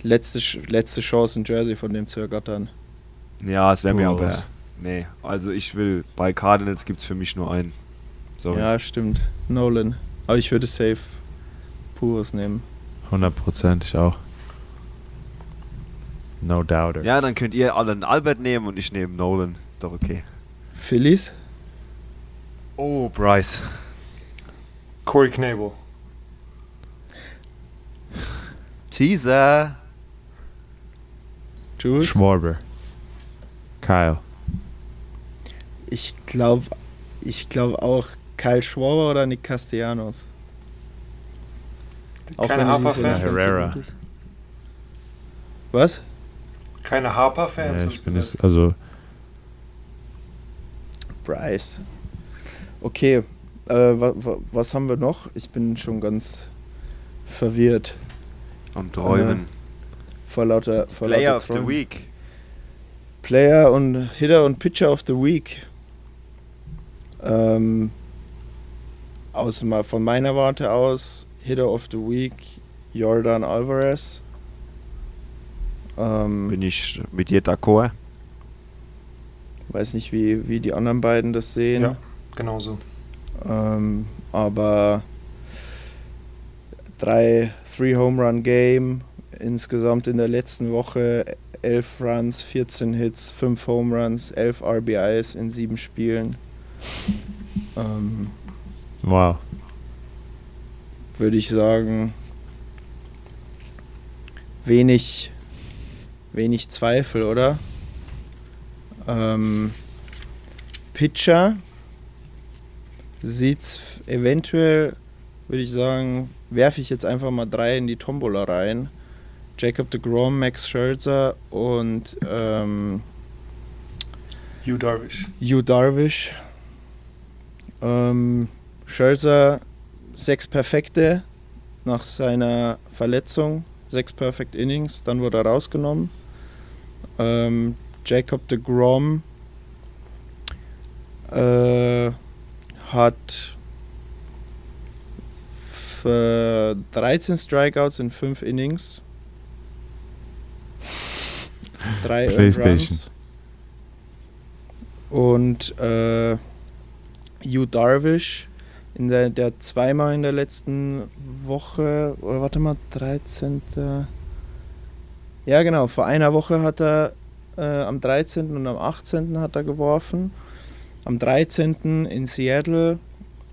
Letzte, Sch- letzte Chance in Jersey von dem zu ergattern. Ja, es wäre mir aber. Nee, also ich will. Bei Cardinals gibt es für mich nur einen. Sorry. Ja, stimmt. Nolan. Aber ich würde safe Puros nehmen. 100% ich auch. No doubter. Ja, dann könnt ihr alle einen Albert nehmen und ich nehme Nolan. Ist doch okay. Phillies? Oh, Bryce. Corey Knable. Teaser. Jules? Schwarber. Kyle. Ich glaube ich glaub auch Kyle Schwarber oder Nick Castellanos. Auch Keine Harper-Fans? so Herrera. Was? Keine Harper-Fans? Ja, ich bin nicht, also Bryce. Okay, äh, wa, wa, was haben wir noch? Ich bin schon ganz verwirrt Und träumen. Vor lauter, vor Player lauter of the Träumen. Week. Player und Hitter und Pitcher of the Week. Ähm, aus, mal von meiner Warte aus, Hitter of the Week, Jordan Alvarez. Ähm, Bin ich mit dir d'accord? weiß nicht, wie, wie die anderen beiden das sehen. Ja, genauso. Ähm, aber drei Three Home Run Game insgesamt in der letzten Woche 11 Runs, 14 Hits, 5 Home Runs, 11 RBIs in sieben Spielen. Ähm, wow. Würde ich sagen, wenig, wenig Zweifel, oder? Ähm, Pitcher sieht's eventuell, würde ich sagen, werfe ich jetzt einfach mal drei in die Tombola rein. Jacob de Grom, Max Scherzer und ähm, Hugh Darvish. Hugh Darvish. Ähm, Scherzer sechs perfekte nach seiner Verletzung, sechs Perfect Innings, dann wurde er rausgenommen. Ähm, Jacob de Grom äh, hat f- äh, 13 Strikeouts in 5 Innings. Drei PlayStation. Und äh, Hugh Darvish in der, der zweimal in der letzten Woche, oder warte mal, 13. Ja, genau, vor einer Woche hat er äh, am 13. und am 18. hat er geworfen. Am 13. in Seattle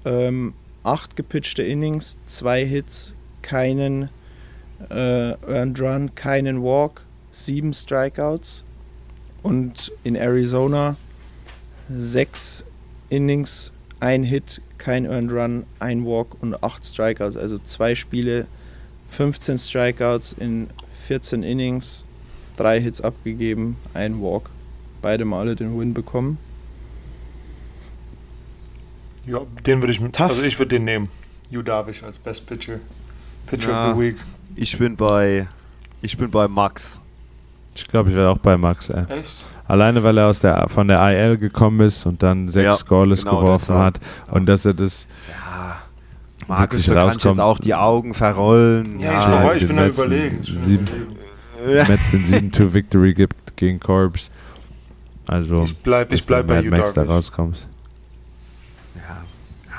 ähm, acht gepitchte Innings, zwei Hits, keinen äh, Earned Run, keinen Walk, sieben Strikeouts. Und in Arizona sechs Innings, ein Hit, kein Earned Run, ein Walk und acht Strikeouts. Also zwei Spiele, 15 Strikeouts in 14 Innings, drei Hits abgegeben, ein Walk. Beide Male den Win bekommen. Ja, den würde ich mit. Tough. Also ich würde den nehmen. Yu Darvish als Best Pitcher. Pitcher Ja. of the Week. Ich bin bei. Ich bin bei Max. Ich glaube, ich wäre auch bei Max. Ey. Echt? Alleine, weil er aus der, von der IL gekommen ist und dann sechs Ja, Scoreless genau, geworfen hat. Und dass er das Ja. Markus, Wirklich du kannst jetzt rauskommt. auch die Augen verrollen. Ja, Ja, ich ich bin gesetzt. überlegen. Ich Sieben. überlegen. Mets den 7-2-Victory gibt gegen Corbs. Also, Ich bleib, ich bleib du bei Mad Max da rauskommst.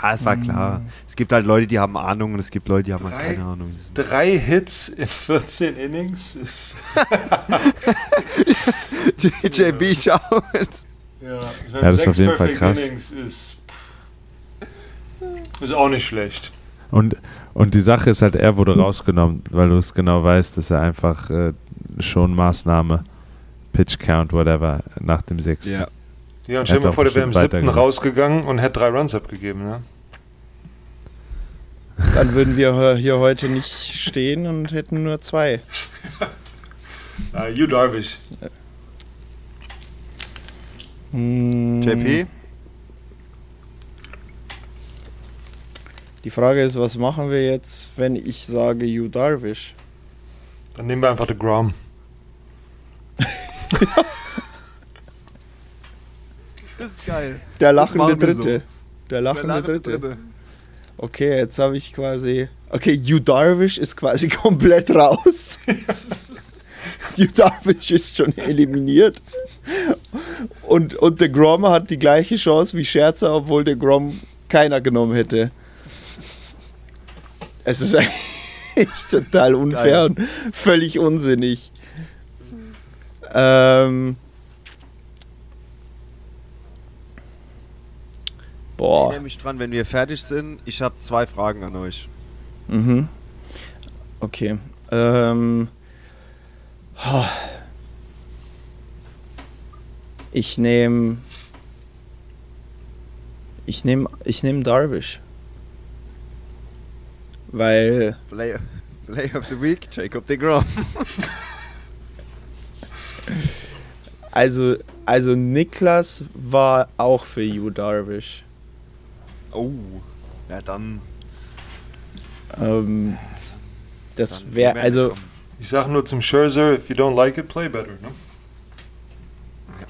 Ja. ja, es war klar. Es gibt halt Leute, die haben Ahnung und es gibt Leute, die haben halt Drei- keine Ahnung. Drei Hits in 14 Innings ist. JB schaut. Ja, Ja, das ist auf jeden Fall krass. Innings ist. Ist auch nicht schlecht. Und, und die Sache ist halt, er wurde rausgenommen, weil du es genau weißt, dass er einfach äh, schon Maßnahme, Pitch Count, whatever, nach dem sechsten. Ja. Ja, und stell hat dir mal auch vor, der wäre im siebten rausgegangen und hätte drei Runs abgegeben, ne? Dann würden wir hier heute nicht stehen und hätten nur zwei. Uh, Yu Darvish. Hm, JP? Die Frage ist, was machen wir jetzt, wenn ich sage Yu Darvish? Dann nehmen wir einfach den Grom. Das ist geil. Der lachende Dritte. Der lachende Dritte. Okay, jetzt habe ich quasi. Okay, Yu Darvish ist quasi komplett raus. Yu Darvish ist schon eliminiert. Und, und der Grom hat die gleiche Chance wie Scherzer, obwohl der Grom keiner genommen hätte. Es ist eigentlich total unfair und völlig unsinnig. Ähm. Ich Boah. nehme mich dran, wenn wir fertig sind. Ich habe zwei Fragen an euch. Mhm. Okay. Ähm. Ich nehme. Ich nehme ich nehm Darvish. Weil. Play, Play of the Week, Jacob de Grom. Also, also Niklas war auch für You Darvish. Oh. Ja, dann. Ähm, das wäre, also, Ich sag nur zum Scherzer, if you don't like it, play better. Ne?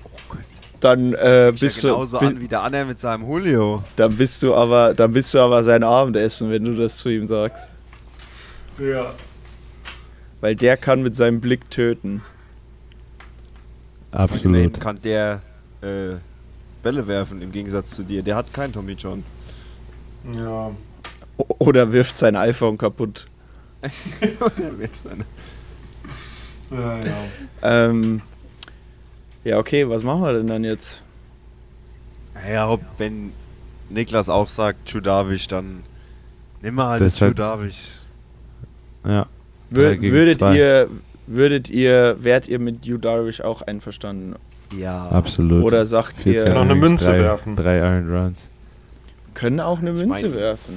Oh Gott. dann äh, Bist ja du, genauso an wie der Anne mit seinem Julio. dann bist du aber, dann bist du aber sein Abendessen, wenn du das zu ihm sagst. Ja. Weil der kann mit seinem Blick töten. Absolut. kann der äh, Bälle werfen im Gegensatz zu dir. Der hat keinen Tommy John. Ja. Oder wirft sein iPhone kaputt. Ja, ja. Ähm, ja, okay, was machen wir denn dann jetzt? Ja, ob, wenn Niklas auch sagt, Chudavish, dann nimm mal halt halt- Chudavish. Ja. Wür würdet zwei. ihr, würdet ihr, wärt ihr mit You Darvish auch einverstanden? Ja. Absolut. Oder sagt 14 ihr, Noch eine Münze drei, werfen. Drei Iron Runs. Können auch eine Ich Münze mein- werfen?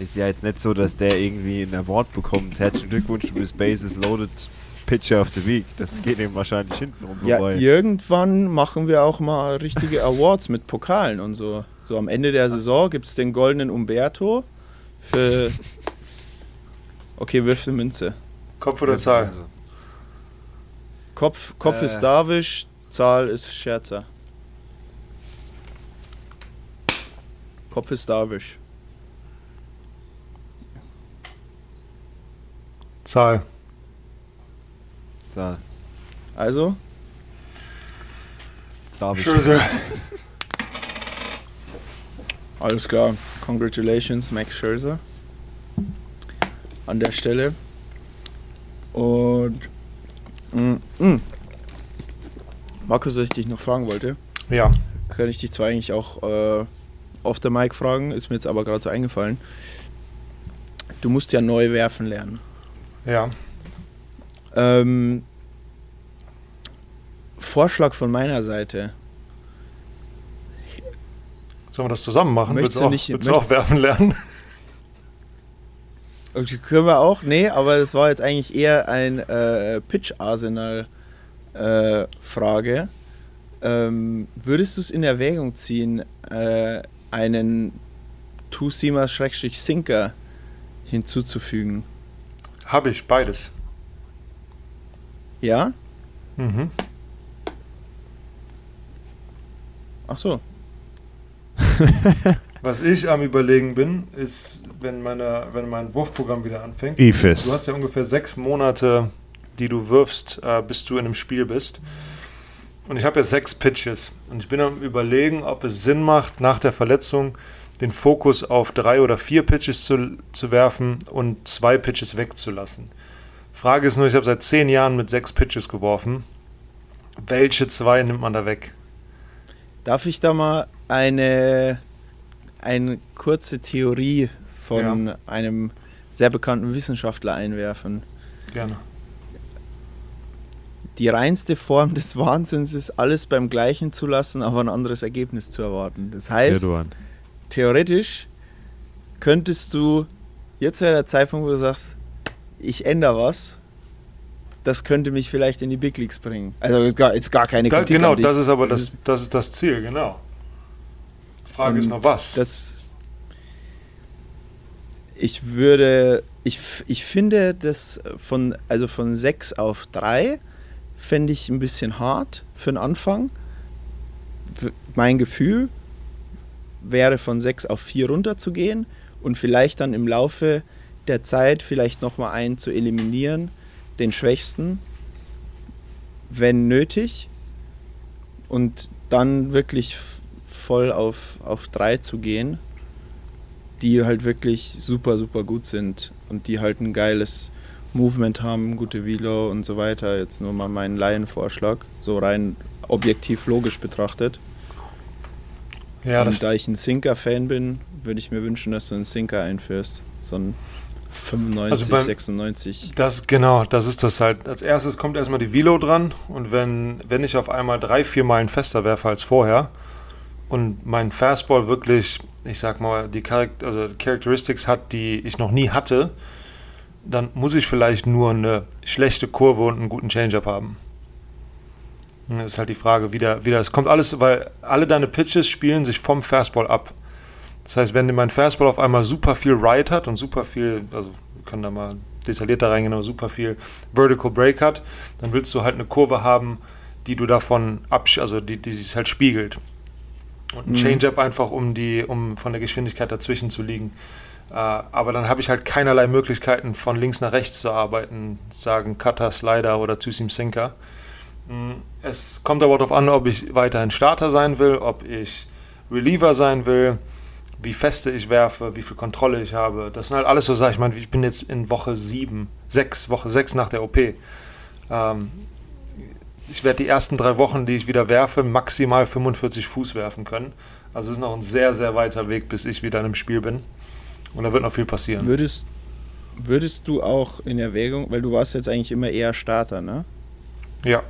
Ist ja jetzt nicht so, dass der irgendwie ein Award bekommt. Herzlichen Glückwunsch, du bist Bases Loaded Pitcher of the Week. Das geht ihm wahrscheinlich hinten rum Ja, vorbei. irgendwann machen wir auch mal richtige Awards mit Pokalen und so. So am Ende der Saison gibt es den goldenen Umberto für. Okay, wirf eine Münze. Kopf oder Zahl? Kopf, Kopf Äh. ist Darvish, Zahl ist Scherzer. Kopf ist Darvish. Zahl. So, Also, Darvish. Scherzer. alles klar. Congratulations, Max Scherzer. An der Stelle. Und. Mm, mm. Markus, was ich dich noch fragen wollte, Ja. kann ich dich zwar eigentlich auch äh, auf der Mic fragen, ist mir jetzt aber gerade so eingefallen. Du musst ja neu werfen lernen. Ja. Ähm, Vorschlag von meiner Seite. Sollen wir das zusammen machen? Möchtest Willst du du auch, nicht- willst du auch werfen lernen? Okay, können wir auch? Nee, aber das war jetzt eigentlich eher ein äh, Pitch-Arsenal-Frage. ähm, würdest du es in Erwägung ziehen, äh, einen Two-Seamer-Sinker hinzuzufügen. Habe ich beides. Ja? Mhm. Ach so. Was ich am überlegen bin, ist, wenn, meine, wenn mein Wurfprogramm wieder anfängt. Ifis. Du hast ja ungefähr sechs Monate, die du wirfst, äh, bis du in einem Spiel bist. Und ich habe ja sechs Pitches. Und ich bin am überlegen, ob es Sinn macht, nach der Verletzung den Fokus auf drei oder vier Pitches zu, zu werfen und zwei Pitches wegzulassen. Frage ist nur, ich habe seit zehn Jahren mit sechs Pitches geworfen. Welche zwei nimmt man da weg? Darf ich da mal eine, eine kurze Theorie von Ja. einem sehr bekannten Wissenschaftler einwerfen? Gerne. Die reinste Form des Wahnsinns ist, alles beim Gleichen zu lassen, aber ein anderes Ergebnis zu erwarten. Das heißt, Eduan. theoretisch könntest du, jetzt wäre der Zeitpunkt, wo du sagst, ich ändere was, das könnte mich vielleicht in die Big Leagues bringen. Also gar, ist gar keine Da, Kritik genau, das ist aber das, das, ist das Ziel, genau. Frage ist Und noch was. Das, ich würde, ich, ich finde das von, also von 6 auf 3 fände ich ein bisschen hart für den Anfang. Mein Gefühl wäre von 6 auf 4 runterzugehen und vielleicht dann im Laufe der Zeit vielleicht nochmal einen zu eliminieren, den Schwächsten, wenn nötig. Und dann wirklich voll auf, auf 3 zu gehen, die halt wirklich super, super gut sind und die halt ein geiles Movement haben, gute Velo und so weiter. Jetzt nur mal mein Laienvorschlag, so rein objektiv logisch betrachtet. ja, und da ich ein Sinker-Fan bin, würde ich mir wünschen, dass du einen Sinker einführst. So ein 95, Also beim- 96. das, genau, das ist das halt. Als erstes kommt erstmal die Velo dran und wenn, wenn ich auf einmal drei, vier Meilen fester werfe als vorher und mein Fastball wirklich, ich sag mal, die Charak also Characteristics hat, die ich noch nie hatte, dann muss ich vielleicht nur eine schlechte Kurve und einen guten Change-Up haben. Das ist halt die Frage, wie, der, wie das kommt alles, weil alle deine Pitches spielen sich vom Fastball ab. Das heißt, wenn mein Fastball auf einmal super viel Ride hat und super viel, also wir können da mal detaillierter reingehen, aber super viel Vertical Break hat, dann willst du halt eine Kurve haben, die du davon absch also die, die sich halt spiegelt. Und ein Mhm. Change-Up einfach, um die, um von der Geschwindigkeit dazwischen zu liegen. Äh, aber dann habe ich halt keinerlei Möglichkeiten, von links nach rechts zu arbeiten, sagen Cutter, Slider oder Two-Seam Sinker. Mm, Es kommt aber darauf an, ob ich weiterhin Starter sein will, ob ich Reliever sein will, wie feste ich werfe, wie viel Kontrolle ich habe. Das sind halt alles so Sachen. Ich meine, ich bin jetzt in Woche 7, 6, Woche 6 nach der OP. Ähm, ich werde die ersten drei Wochen, die ich wieder werfe, maximal 45 Fuß werfen können. Also es ist noch ein sehr, sehr weiter Weg, bis ich wieder in einem Spiel bin. Und da wird noch viel passieren. Würdest, würdest du auch in Erwägung, weil du warst jetzt eigentlich immer eher Starter, ne? Ja.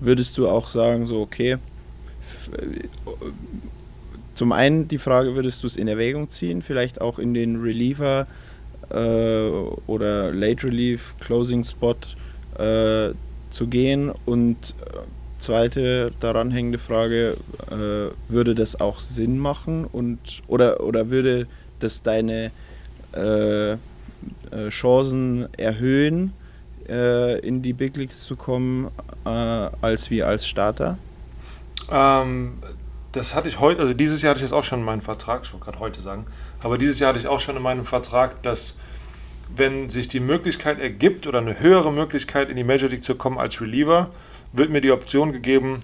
Würdest du auch sagen, so, okay, zum einen die Frage, würdest du es in Erwägung ziehen, vielleicht auch in den Reliever äh, oder Late Relief Closing Spot äh, zu gehen und äh, zweite daran hängende Frage, äh, würde das auch Sinn machen und oder, oder würde das deine äh, äh, Chancen erhöhen, äh, in die Big Leagues zu kommen, äh, als wie als Starter? Ähm, das hatte ich heute, also dieses Jahr hatte ich das auch schon in meinem Vertrag, ich wollte gerade heute sagen, aber dieses Jahr hatte ich auch schon in meinem Vertrag, dass wenn sich die Möglichkeit ergibt oder eine höhere Möglichkeit in die Major League zu kommen als Reliever, wird mir die Option gegeben,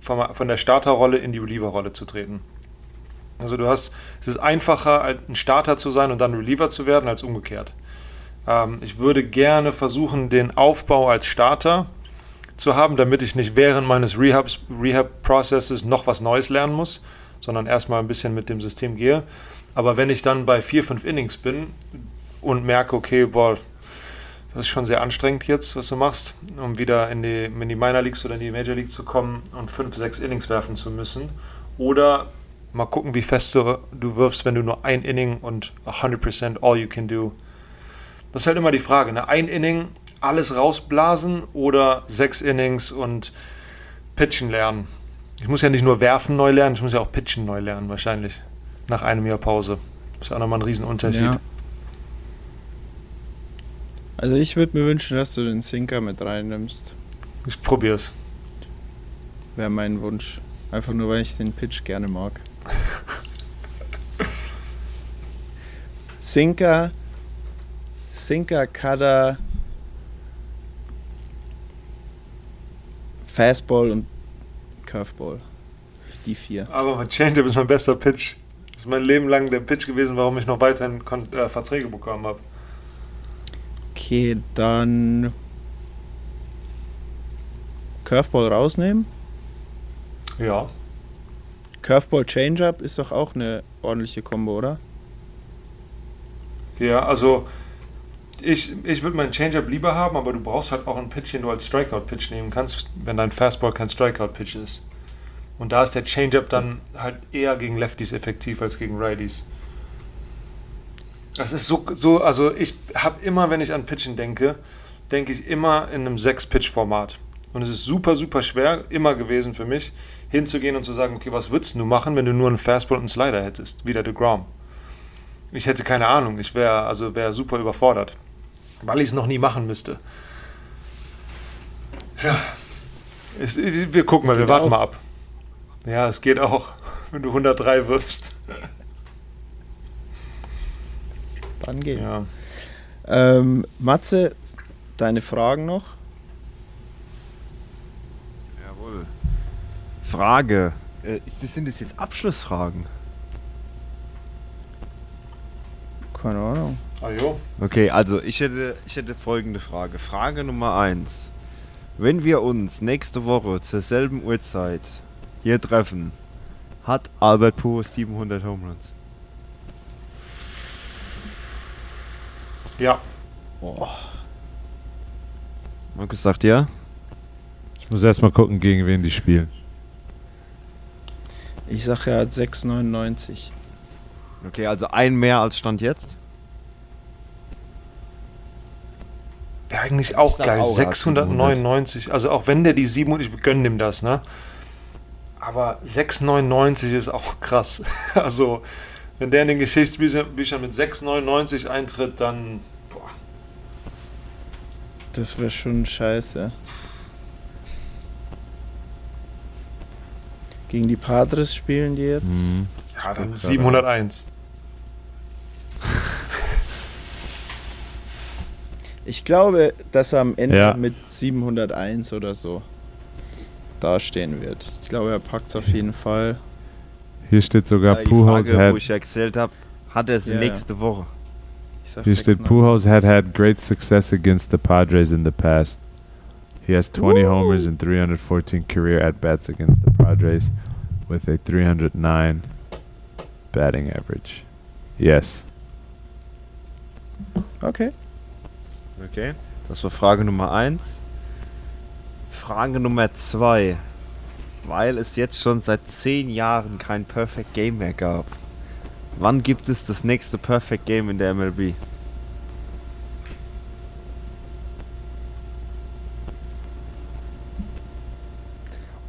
von der Starterrolle in die Reliever-Rolle zu treten. Also du hast, es ist einfacher, ein Starter zu sein und dann Reliever zu werden, als umgekehrt. Ähm, ich würde gerne versuchen, den Aufbau als Starter zu haben, damit ich nicht während meines Rehabs, Rehab-Processes noch was Neues lernen muss, sondern erstmal ein bisschen mit dem System gehe. Aber wenn ich dann bei vier, fünf Innings bin und merke, okay, boah, das ist schon sehr anstrengend jetzt, was du machst, um wieder in die, in die Minor Leagues oder in die Major League zu kommen und fünf, sechs Innings werfen zu müssen. Oder mal gucken, wie fest du, du wirfst, wenn du nur ein Inning und 100% all you can do. Das ist halt immer die Frage. Ne? Ein Inning, alles rausblasen oder sechs Innings und pitchen lernen. Ich muss ja nicht nur werfen neu lernen, ich muss ja auch pitchen neu lernen, wahrscheinlich. nach einem Jahr Pause. Ist auch nochmal ein Riesenunterschied. Ja. Also ich würde mir wünschen, dass du den Sinker mit reinnimmst. Ich probier's. Wäre mein Wunsch. Einfach nur, weil ich den Pitch gerne mag. Sinker, Sinker, Cutter, Fastball und Curveball. Die vier. Aber mein Changeup ist mein bester Pitch. Das ist mein Leben lang der Pitch gewesen, warum ich noch weiterhin Kon äh, Verträge bekommen habe. Okay, dann Curveball rausnehmen. Ja. Curveball Changeup ist doch auch eine ordentliche Kombo, oder? Ja, also ich, ich würde meinen Changeup lieber haben, aber du brauchst halt auch einen Pitch, den du als Strikeout-Pitch nehmen kannst, wenn dein Fastball kein Strikeout-Pitch ist. Und da ist der Changeup dann halt eher gegen Lefties effektiv als gegen Righties. Das ist so, so also ich habe immer, wenn ich an Pitchen denke, denke ich immer in einem 6-Pitch-Format. Und es ist super, super schwer, immer gewesen für mich, hinzugehen und zu sagen, okay, was würdest du machen, wenn du nur einen Fastball und einen Slider hättest, wie der DeGrom. Ich hätte keine Ahnung, ich wäre also wäre super überfordert, weil ich es noch nie machen müsste. Ja, es, wir gucken mal, wir warten auch. mal ab. Ja, es geht auch, wenn du 103 wirfst. Dann geht's. Ja. Ähm, Matze, deine Fragen noch? Frage. Äh, sind das jetzt Abschlussfragen? Keine Ahnung. Ah jo, Okay, also ich hätte, ich hätte folgende Frage. Frage Nummer 1. Wenn wir uns nächste Woche zur selben Uhrzeit hier treffen, hat Albert Pujols 700 Home Runs? ja. Markus sagt ja. Ich muss erstmal gucken, gegen wen die spielen. Ich sag, er hat 6,99. Okay, also ein mehr als Stand jetzt. Wäre eigentlich auch geil. auch, ja, 699. Also auch wenn der die 700, ich gönne dem das, ne? Aber 699 ist auch krass. Also, wenn der in den Geschichtsbüchern mit 699 eintritt, dann. Boah. Das wäre schon scheiße. Gegen die Padres spielen die jetzt. Mhm. Ja, dann Guck 701. Ich glaube, dass er am Ende Ja. mit 701 oder so dastehen wird. Ich glaube, er packt es auf jeden Fall. Hier steht sogar die Pujols Frage, wo ich ja gezählt habe, hat er Ja, ja. nächste Woche. Ich sag hier steht 6,99. Pujols had had great success against the Padres in the past. He has 20 homers and 314 career at bats against the Padres with a 309 batting average. Yes. Okay. Okay. Das war Frage Nummer 1. Frage Nummer 2. Weil es jetzt schon seit 10 Jahren kein Perfect Game mehr gab. Wann gibt es das nächste Perfect Game in der MLB?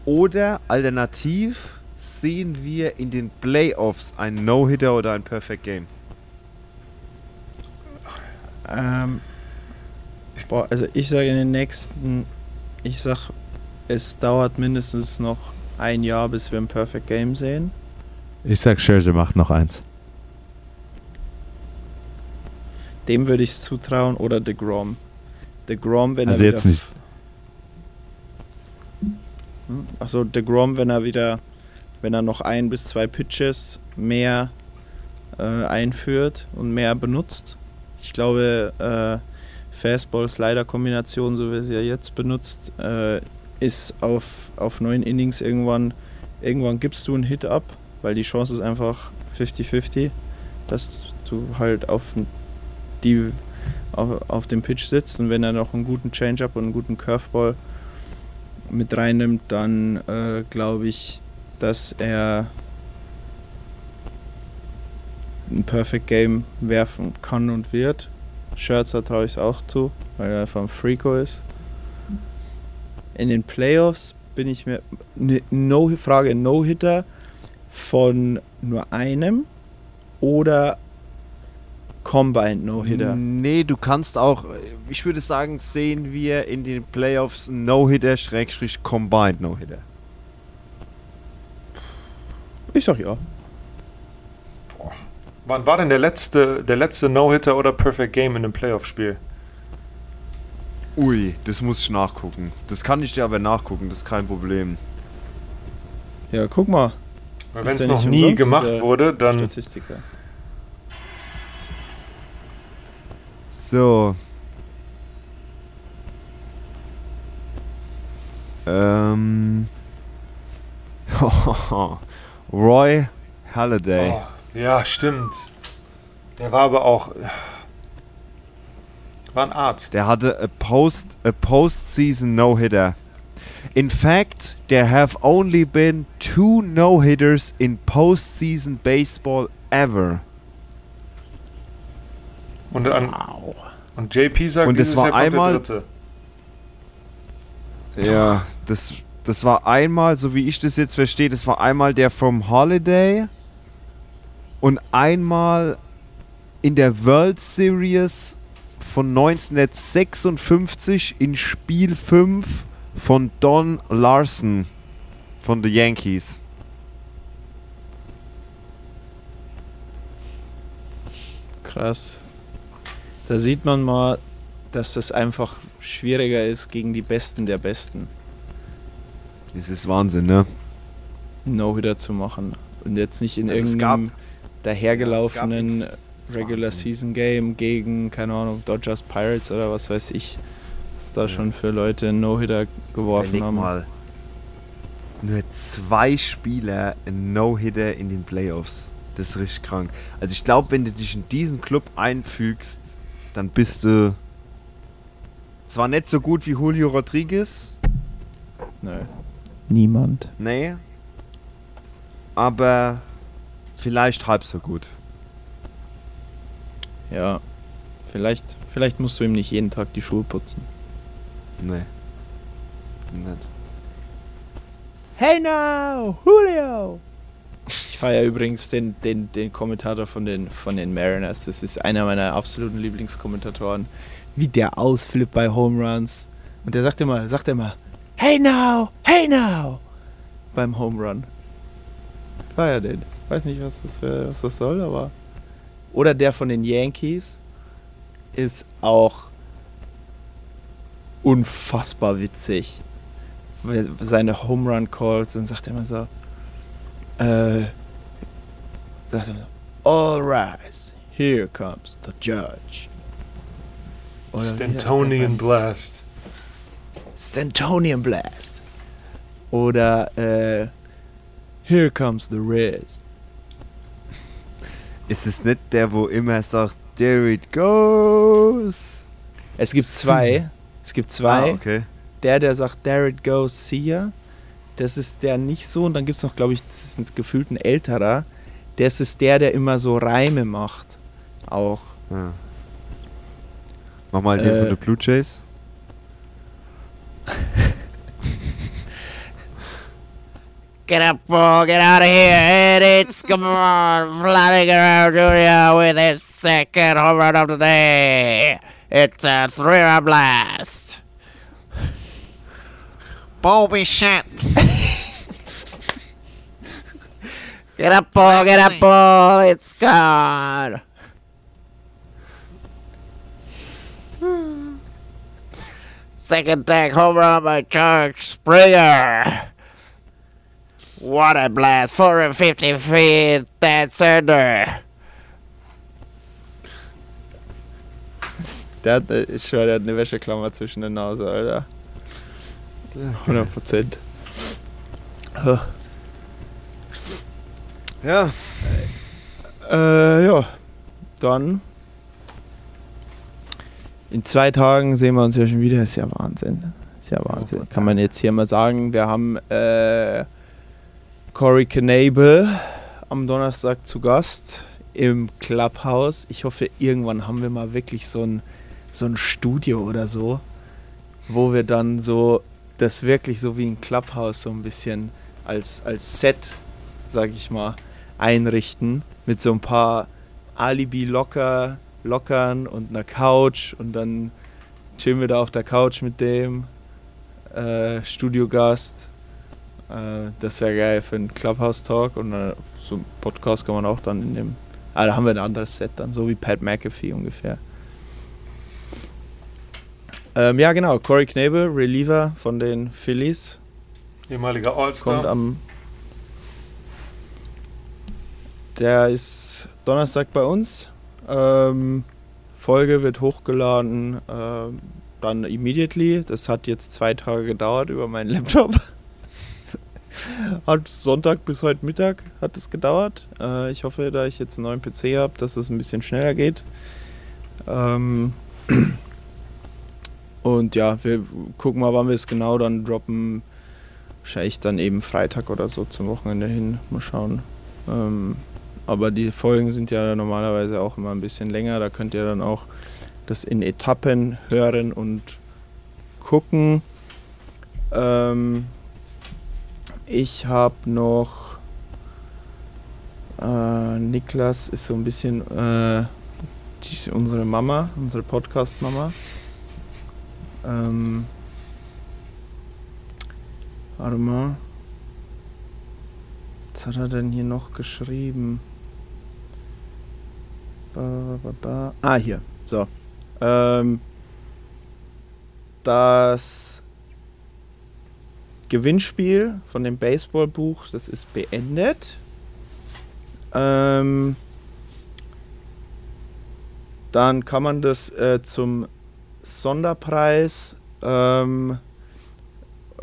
Oder alternativ sehen wir in den Playoffs einen No-Hitter oder ein Perfect Game? Ähm, also ich sage in den nächsten, ich sag, es dauert mindestens noch ein Jahr, bis wir ein Perfect Game sehen. Ich sag, Scherzer macht noch eins. Dem würde ich es zutrauen oder DeGrom. DeGrom, wenn Also er jetzt nicht. Hm? Achso, DeGrom, wenn er wieder, wenn er noch ein bis zwei Pitches mehr äh, einführt und mehr benutzt. Ich glaube, äh, Fastball-Slider-Kombination, so wie sie ja jetzt benutzt, äh, ist auf, auf neun Innings irgendwann, irgendwann gibst du einen Hit ab, weil die Chance ist einfach 50-50, dass du halt auf die auf, auf dem Pitch sitzt und wenn er noch einen guten Changeup und einen guten Curveball mit reinnimmt, dann äh, glaube ich, dass er ein Perfect Game werfen kann und wird. Scherzer traue ich es auch zu, weil er einfach ein Freako ist. In den Playoffs bin ich mir ne, no, Frage No-Hitter von nur einem oder Combined No-Hitter. Nee, du kannst auch, ich würde sagen, sehen wir in den Playoffs No-Hitter, Schrägstrich Combined No-Hitter. Ich sag ja. Wann war denn der letzte, der letzte No-Hitter oder Perfect Game in einem Playoff-Spiel? Ui, das muss ich nachgucken. Das kann ich dir aber nachgucken, das ist kein Problem. Ja, guck mal. Wenn es ja noch nie gemacht wurde, dann Statistiker. So. Ähm. Roy Halladay. Oh, ja, stimmt. Der war aber auch. War ein Arzt. Der hatte a post a postseason no hitter. In fact, there have only been two no hitters in postseason baseball ever. Und, an, und JP sagt, Und es dieses war Jahr kommt einmal- der dritte. Ja, das, das war einmal, so wie ich das jetzt verstehe, das war einmal der from Holiday und einmal in der World Series von 1956 in Spiel 5 von Don Larson von the Yankees. Krass. Da sieht man mal, dass das einfach schwieriger ist gegen die Besten der Besten, Das ist Wahnsinn, ne? No-Hitter zu machen. Und jetzt nicht in Also es irgendeinem gab- dahergelaufenen Regular Wahnsinn. Season Game gegen, keine Ahnung, Dodgers Pirates oder was weiß ich, was da schon für Leute einen No-Hitter geworfen Überleg haben. mal. Nur zwei Spieler No-Hitter in den Playoffs. Das ist richtig krank. Also ich glaube, wenn du dich in diesen Club einfügst, dann bist du zwar nicht so gut wie Julio Rodriguez, Nö. Niemand. nee, aber vielleicht halb so gut. Ja. Vielleicht, vielleicht musst du ihm nicht jeden Tag die Schuhe putzen. Nee. Nicht. Hey now, Julio! Ich feiere übrigens den, den, den Kommentator von den, von den Mariners. Das ist einer meiner absoluten Lieblingskommentatoren. Wie der ausflippt bei Home Runs. Und der sagt immer, sagt immer, Hey now, hey now! Beim Home Run. Feier den. Weiß nicht, was das, für, was das soll, aber. Oder der von den Yankees ist auch unfassbar witzig. Seine Home Run Calls und sagt er immer so, äh, sagt er so, All rise, here comes the judge. Oder Stantonian Blast. Stantonian Blast. Oder äh, Here comes the Riz. Ist es nicht der, wo immer sagt, there it goes? Es gibt zwei. Es gibt zwei. Ah, okay. Der, der sagt, there it goes, see ya. Das ist der nicht so. Und dann gibt es noch, glaube ich, das ist ein gefühlt ein älterer. Das ist der, der immer so Reime macht. Auch. Ja. Mach mal den Äh. von den Blue Jays. Get up, Paul, get out of here. And it's, come on, Vladimir Jr. with his second home run of the day. It's a three-run blast. Bobby shit. get up, Paul, get up, Paul. It's gone. Second tag home run by George Springer. What a blast! 450 feet, that's under. Der hat, ich schwör, der hat eine Wäscheklammer zwischen der Nase, Alter. 100 Prozent. Ja. Äh, ja. Dann. In zwei Tagen sehen wir uns ja schon wieder. Ist ja Wahnsinn. Ist ja Wahnsinn. Kann man jetzt hier mal sagen. Wir haben äh, Corey Knable am Donnerstag zu Gast im Clubhouse. Ich hoffe, irgendwann haben wir mal wirklich so ein, so ein Studio oder so, wo wir dann so das wirklich so wie ein Clubhouse so ein bisschen als, als Set, sag ich mal, einrichten mit so ein paar Alibi locker, lockern und einer Couch und dann chillen wir da auf der Couch mit dem äh, Studiogast. Äh, das wäre geil für einen Clubhouse-Talk und äh, so einen Podcast kann man auch dann in dem. Ah, da haben wir ein anderes Set dann, so wie Pat McAfee ungefähr. Ähm, ja, genau. Corey Knebel, Reliever von den Phillies, Ehemaliger kommt All-Star. am. Der ist Donnerstag bei uns. Ähm, Folge wird hochgeladen, ähm, dann immediately. Das hat jetzt zwei Tage gedauert über meinen Laptop. hat Sonntag bis heute Mittag hat es gedauert. Äh, ich hoffe, da ich jetzt einen neuen PC habe, dass es ein bisschen schneller geht. Ähm, und ja, wir gucken mal, wann wir es genau dann droppen. Wahrscheinlich dann eben Freitag oder so zum Wochenende hin. Mal schauen. Ähm, aber die Folgen sind ja normalerweise auch immer ein bisschen länger. Da könnt ihr dann auch das in Etappen hören und gucken. Ähm, ich habe noch. Äh, Niklas ist so ein bisschen äh, die, unsere Mama, unsere Podcast-Mama. Ähm, warte mal. Was hat er denn hier noch geschrieben? Ba, ba, ba. Ah, hier. So. Ähm, das Gewinnspiel von dem Baseballbuch, das ist beendet. Ähm, dann kann man das äh, zum Sonderpreis ähm,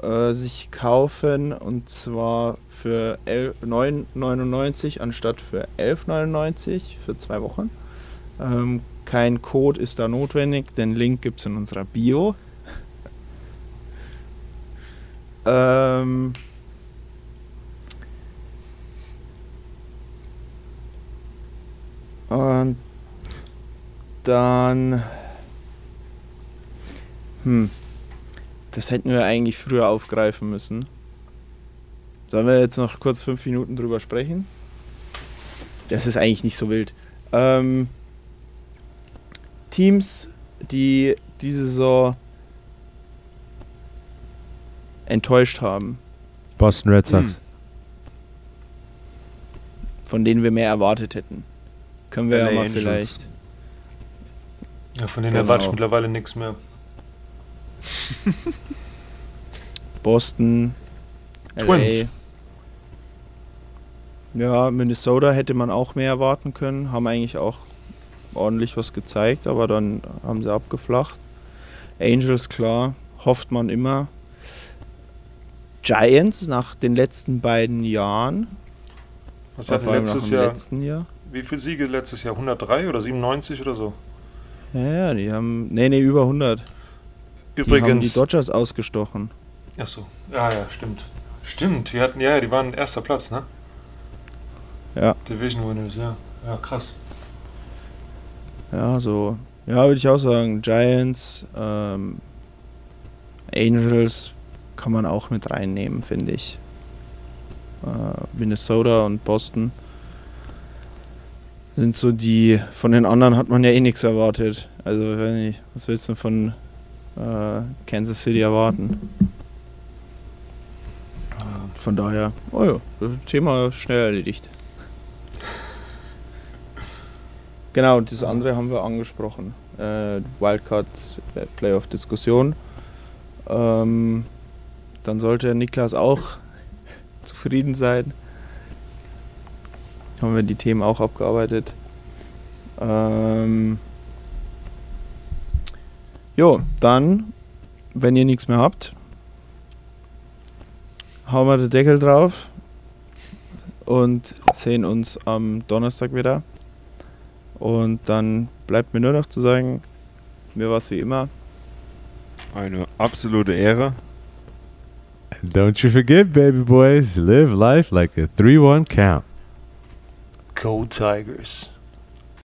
äh, sich kaufen und zwar für 11 9,99 anstatt für 11,99 für zwei Wochen. Ähm, kein Code ist da notwendig, den Link gibt es in unserer Bio. ähm, und dann. Hm. Das hätten wir eigentlich früher aufgreifen müssen. Sollen wir jetzt noch kurz fünf Minuten drüber sprechen? Das ist eigentlich nicht so wild. Ähm, Teams, die diese Saison enttäuscht haben, Boston Red Sox. von denen wir mehr erwartet hätten. Können wir LA ja mal Angels. vielleicht. Ja, von denen Genau. erwarte ich mittlerweile nichts mehr. Boston, Twins. LA. Ja, Minnesota hätte man auch mehr erwarten können. Haben eigentlich auch ordentlich was gezeigt, aber dann haben sie abgeflacht. Angels, klar, hofft man immer. Giants nach den letzten beiden Jahren. Was hatten letztes Jahr? Jahr. Wie viele Siege letztes Jahr? 103 oder 97 oder so? Ja, ja, die haben. Nee, nee, über 100. Die haben die Übrigens. Dodgers ausgestochen. Achso, ja, ja, stimmt. Stimmt, die hatten, ja, ja, die waren erster Platz, ne? Ja. Division Winners, ja. Ja, krass. Ja, so. Ja, würde ich auch sagen. Giants, ähm, Angels kann man auch mit reinnehmen, finde ich. Äh, Minnesota und Boston sind so die. Von den anderen hat man ja eh nichts erwartet. Also, wenn ich, was willst du von äh, Kansas City erwarten? Äh, Von daher, oh ja, Thema schnell erledigt. Genau, und das andere haben wir angesprochen. Äh, Wildcard äh, Playoff-Diskussion. Ähm, dann sollte Niklas auch zufrieden sein. Haben wir die Themen auch abgearbeitet. Ähm, jo, dann, wenn ihr nichts mehr habt, hauen wir den Deckel drauf und sehen uns am Donnerstag wieder. Und dann bleibt mir nur noch zu sagen, mir war es wie immer. Eine absolute Ehre. And don't you forget, baby boys, live life like a 3 1 count. Go Tigers.